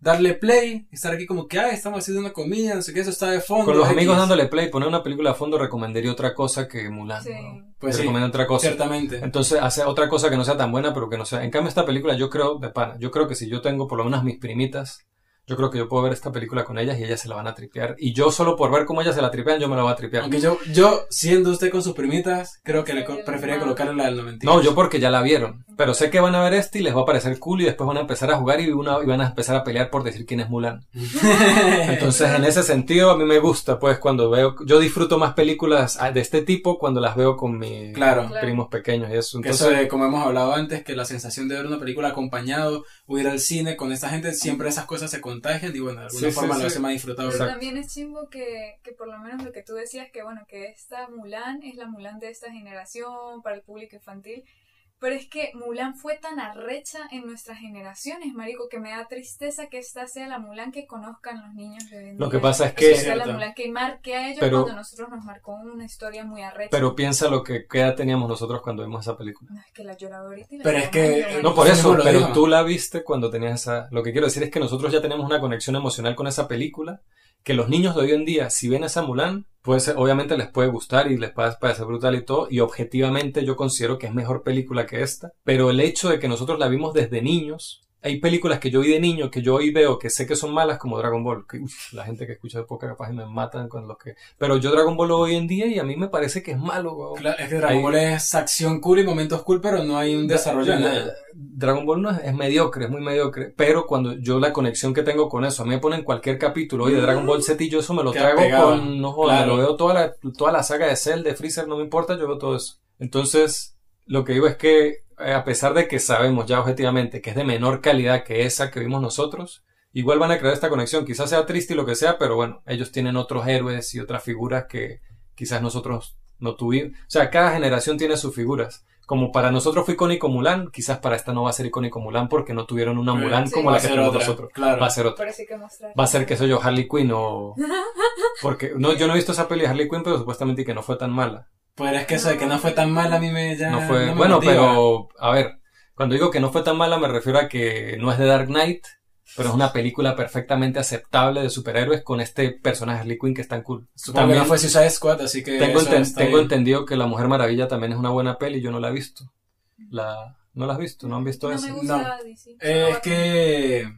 darle play, estar aquí como que, ah, estamos haciendo una comida, no sé qué, eso está de fondo. Con los amigos dándole play, poner una película a fondo recomendaría otra cosa que Mulan. Sí. Pues sí, otra cosa. Ciertamente. Entonces, hace otra cosa que no sea tan buena, pero que no sea. En cambio, esta película yo creo, de pana, yo creo que si yo tengo por lo menos mis primitas yo creo que yo puedo ver esta película con ellas y ellas se la van a tripear. Y yo solo por ver cómo ellas se la tripean, yo me la voy a tripear. Aunque yo, yo siendo usted con sus primitas, creo que le prefería colocarle la del 92. No, yo porque ya la vieron. Pero sé que van a ver este y les va a parecer cool y después van a empezar a jugar y, una, y van a empezar a pelear por decir quién es Mulan. *laughs* Entonces, en ese sentido, a mí me gusta, pues, cuando veo... Yo disfruto más películas de este tipo cuando las veo con mis primos pequeños y eso. Entonces, eso como hemos hablado antes, que la sensación de ver una película acompañado o ir al cine con esta gente, siempre esas cosas se contagian y bueno, de alguna forma lo hace más disfrutable. Pero también es chimbo que, que por lo menos lo que tú decías, que bueno, que esta Mulan es la Mulan de esta generación para el público infantil pero es que Mulan fue tan arrecha en nuestras generaciones, marico, que me da tristeza que esta sea la Mulan que conozcan los niños de hoy en Lo que pasa es que... sea la Mulan que marque a ellos cuando nosotros nos marcó una historia muy arrecha. Pero piensa lo que qué edad teníamos nosotros cuando vimos esa película. No, es que la lloraba ahorita Pero es que... No, por eso, pero tú la viste cuando tenías esa... Lo que quiero decir es que nosotros ya tenemos una conexión emocional con esa película que los niños de hoy en día, si ven a esa Mulan, pues obviamente les puede gustar y les puede parecer brutal y todo, y objetivamente yo considero que es mejor película que esta, pero el hecho de que nosotros la vimos desde niños, hay películas que yo vi de niño que yo hoy veo que sé que son malas como Dragon Ball. Que, la gente que escucha de poca capaz me matan con los que... Pero yo Dragon Ball hoy en día y a mí me parece que es malo. Claro, es que Dragon Ball es acción cool y momentos cool, pero no hay un desarrollo nada. Dragon Ball no es, mediocre, es muy mediocre. Pero cuando yo la conexión que tengo con eso, a mí me ponen cualquier capítulo hoy de Dragon Ball Z y yo eso me lo traigo con... No joder, lo veo toda la, toda la saga de Cell, de Freezer, no me importa, yo veo todo eso. Entonces, lo que digo es que a pesar de que sabemos ya objetivamente que es de menor calidad que esa que vimos nosotros, igual van a crear esta conexión. Quizás sea triste y lo que sea, pero bueno, ellos tienen otros héroes y otras figuras que quizás nosotros no tuvimos. O sea, cada generación tiene sus figuras. Como para nosotros fue icónico Mulan, quizás para esta no va a ser icónico Mulan porque no tuvieron una Mulan como la que tenemos nosotros. Va a ser otra. Va a ser, que soy yo, Harley Quinn o... *laughs* Porque no, yo no he visto esa peli de Harley Quinn, pero supuestamente que no fue tan mala. Pues es que eso de que no fue tan mala a mí me ya. No fue. bueno, pero. A ver. Cuando digo que no fue tan mala, me refiero a que no es de Dark Knight, pero es una película perfectamente aceptable de superhéroes con este personaje Harley Quinn que es tan cool. también no fue Suicide Squad, así que. Tengo, tengo entendido que La Mujer Maravilla también es una buena peli y yo no la he visto. La, ¿No la has visto? ¿No han visto no eso? Me gusta eh, es que.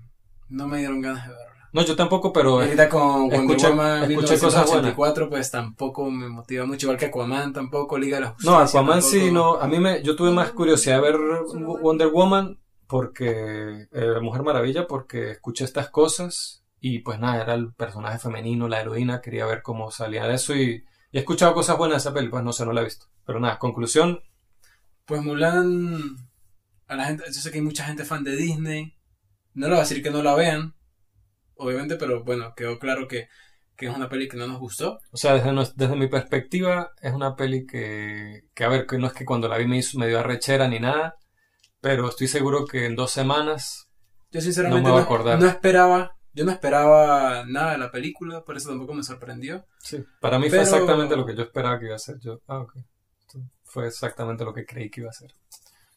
No me dieron ganas de verla. No, yo tampoco, pero. ahorita con Wonder Woman escuché cosas pues tampoco me motiva mucho. Igual que Aquaman tampoco, Liga de la Justicia. No, Aquaman sí, no. A mí me. Yo tuve más curiosidad de ver Wonder Woman porque. Eh, Mujer Maravilla, porque escuché estas cosas. Y pues nada, era el personaje femenino, la heroína. Quería ver cómo salía de eso. Y, y he escuchado cosas buenas de esa peli, pues no sé, no la he visto. Pero nada, conclusión. Pues Mulan. A la gente, yo sé que hay mucha gente fan de Disney. No le voy a decir que no la vean obviamente, pero bueno, quedó claro que, que es una peli que no nos gustó. O sea, desde, desde mi perspectiva, es una peli que, que, a ver, que no es que cuando la vi me, hizo, me dio arrechera ni nada, pero estoy seguro que en dos semanas yo sinceramente no, no, esperaba, yo no esperaba nada de la película, por eso tampoco me sorprendió. Sí, para mí fue exactamente lo que yo esperaba que iba a ser. Yo, ah, ok. Fue exactamente lo que creí que iba a ser.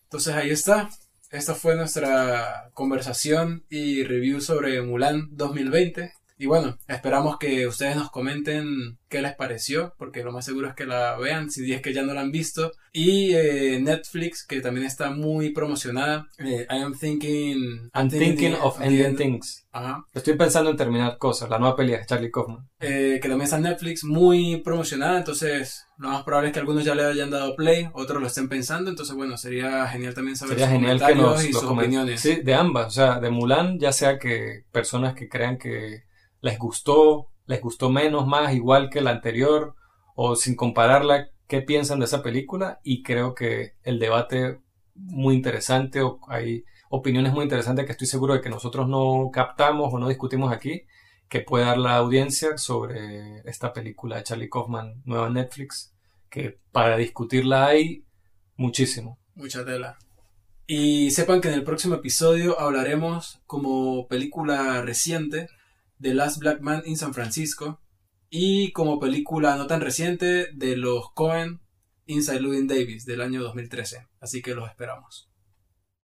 Entonces ahí está. Esta fue nuestra conversación y review sobre Mulan 2020. Y bueno, esperamos que ustedes nos comenten qué les pareció, porque lo más seguro es que la vean, si es que ya no la han visto. Y eh, Netflix, que también está muy promocionada. Eh, I am thinking... I'm thinking of ending things. Ajá. Estoy pensando en terminar cosas, la nueva pelea de Charlie Kaufman. Eh, que también está en Netflix, muy promocionada, entonces lo más probable es que algunos ya le hayan dado play, otros lo estén pensando, entonces bueno, sería genial también saber sería genial que nos, y sus opiniones. Sí, de ambas, o sea, de Mulan, ya sea que personas que crean que les gustó, les gustó menos, más, igual que la anterior, o sin compararla, qué piensan de esa película. Y creo que el debate muy interesante, o hay opiniones muy interesantes que estoy seguro de que nosotros no captamos o no discutimos aquí, que puede dar la audiencia sobre esta película de Charlie Kaufman, nueva Netflix, que para discutirla hay muchísimo. Mucha tela. Y sepan que en el próximo episodio hablaremos como película reciente The Last Black Man in San Francisco y como película no tan reciente de los Cohen Inside Llewyn Davis del año 2013. Así que los esperamos.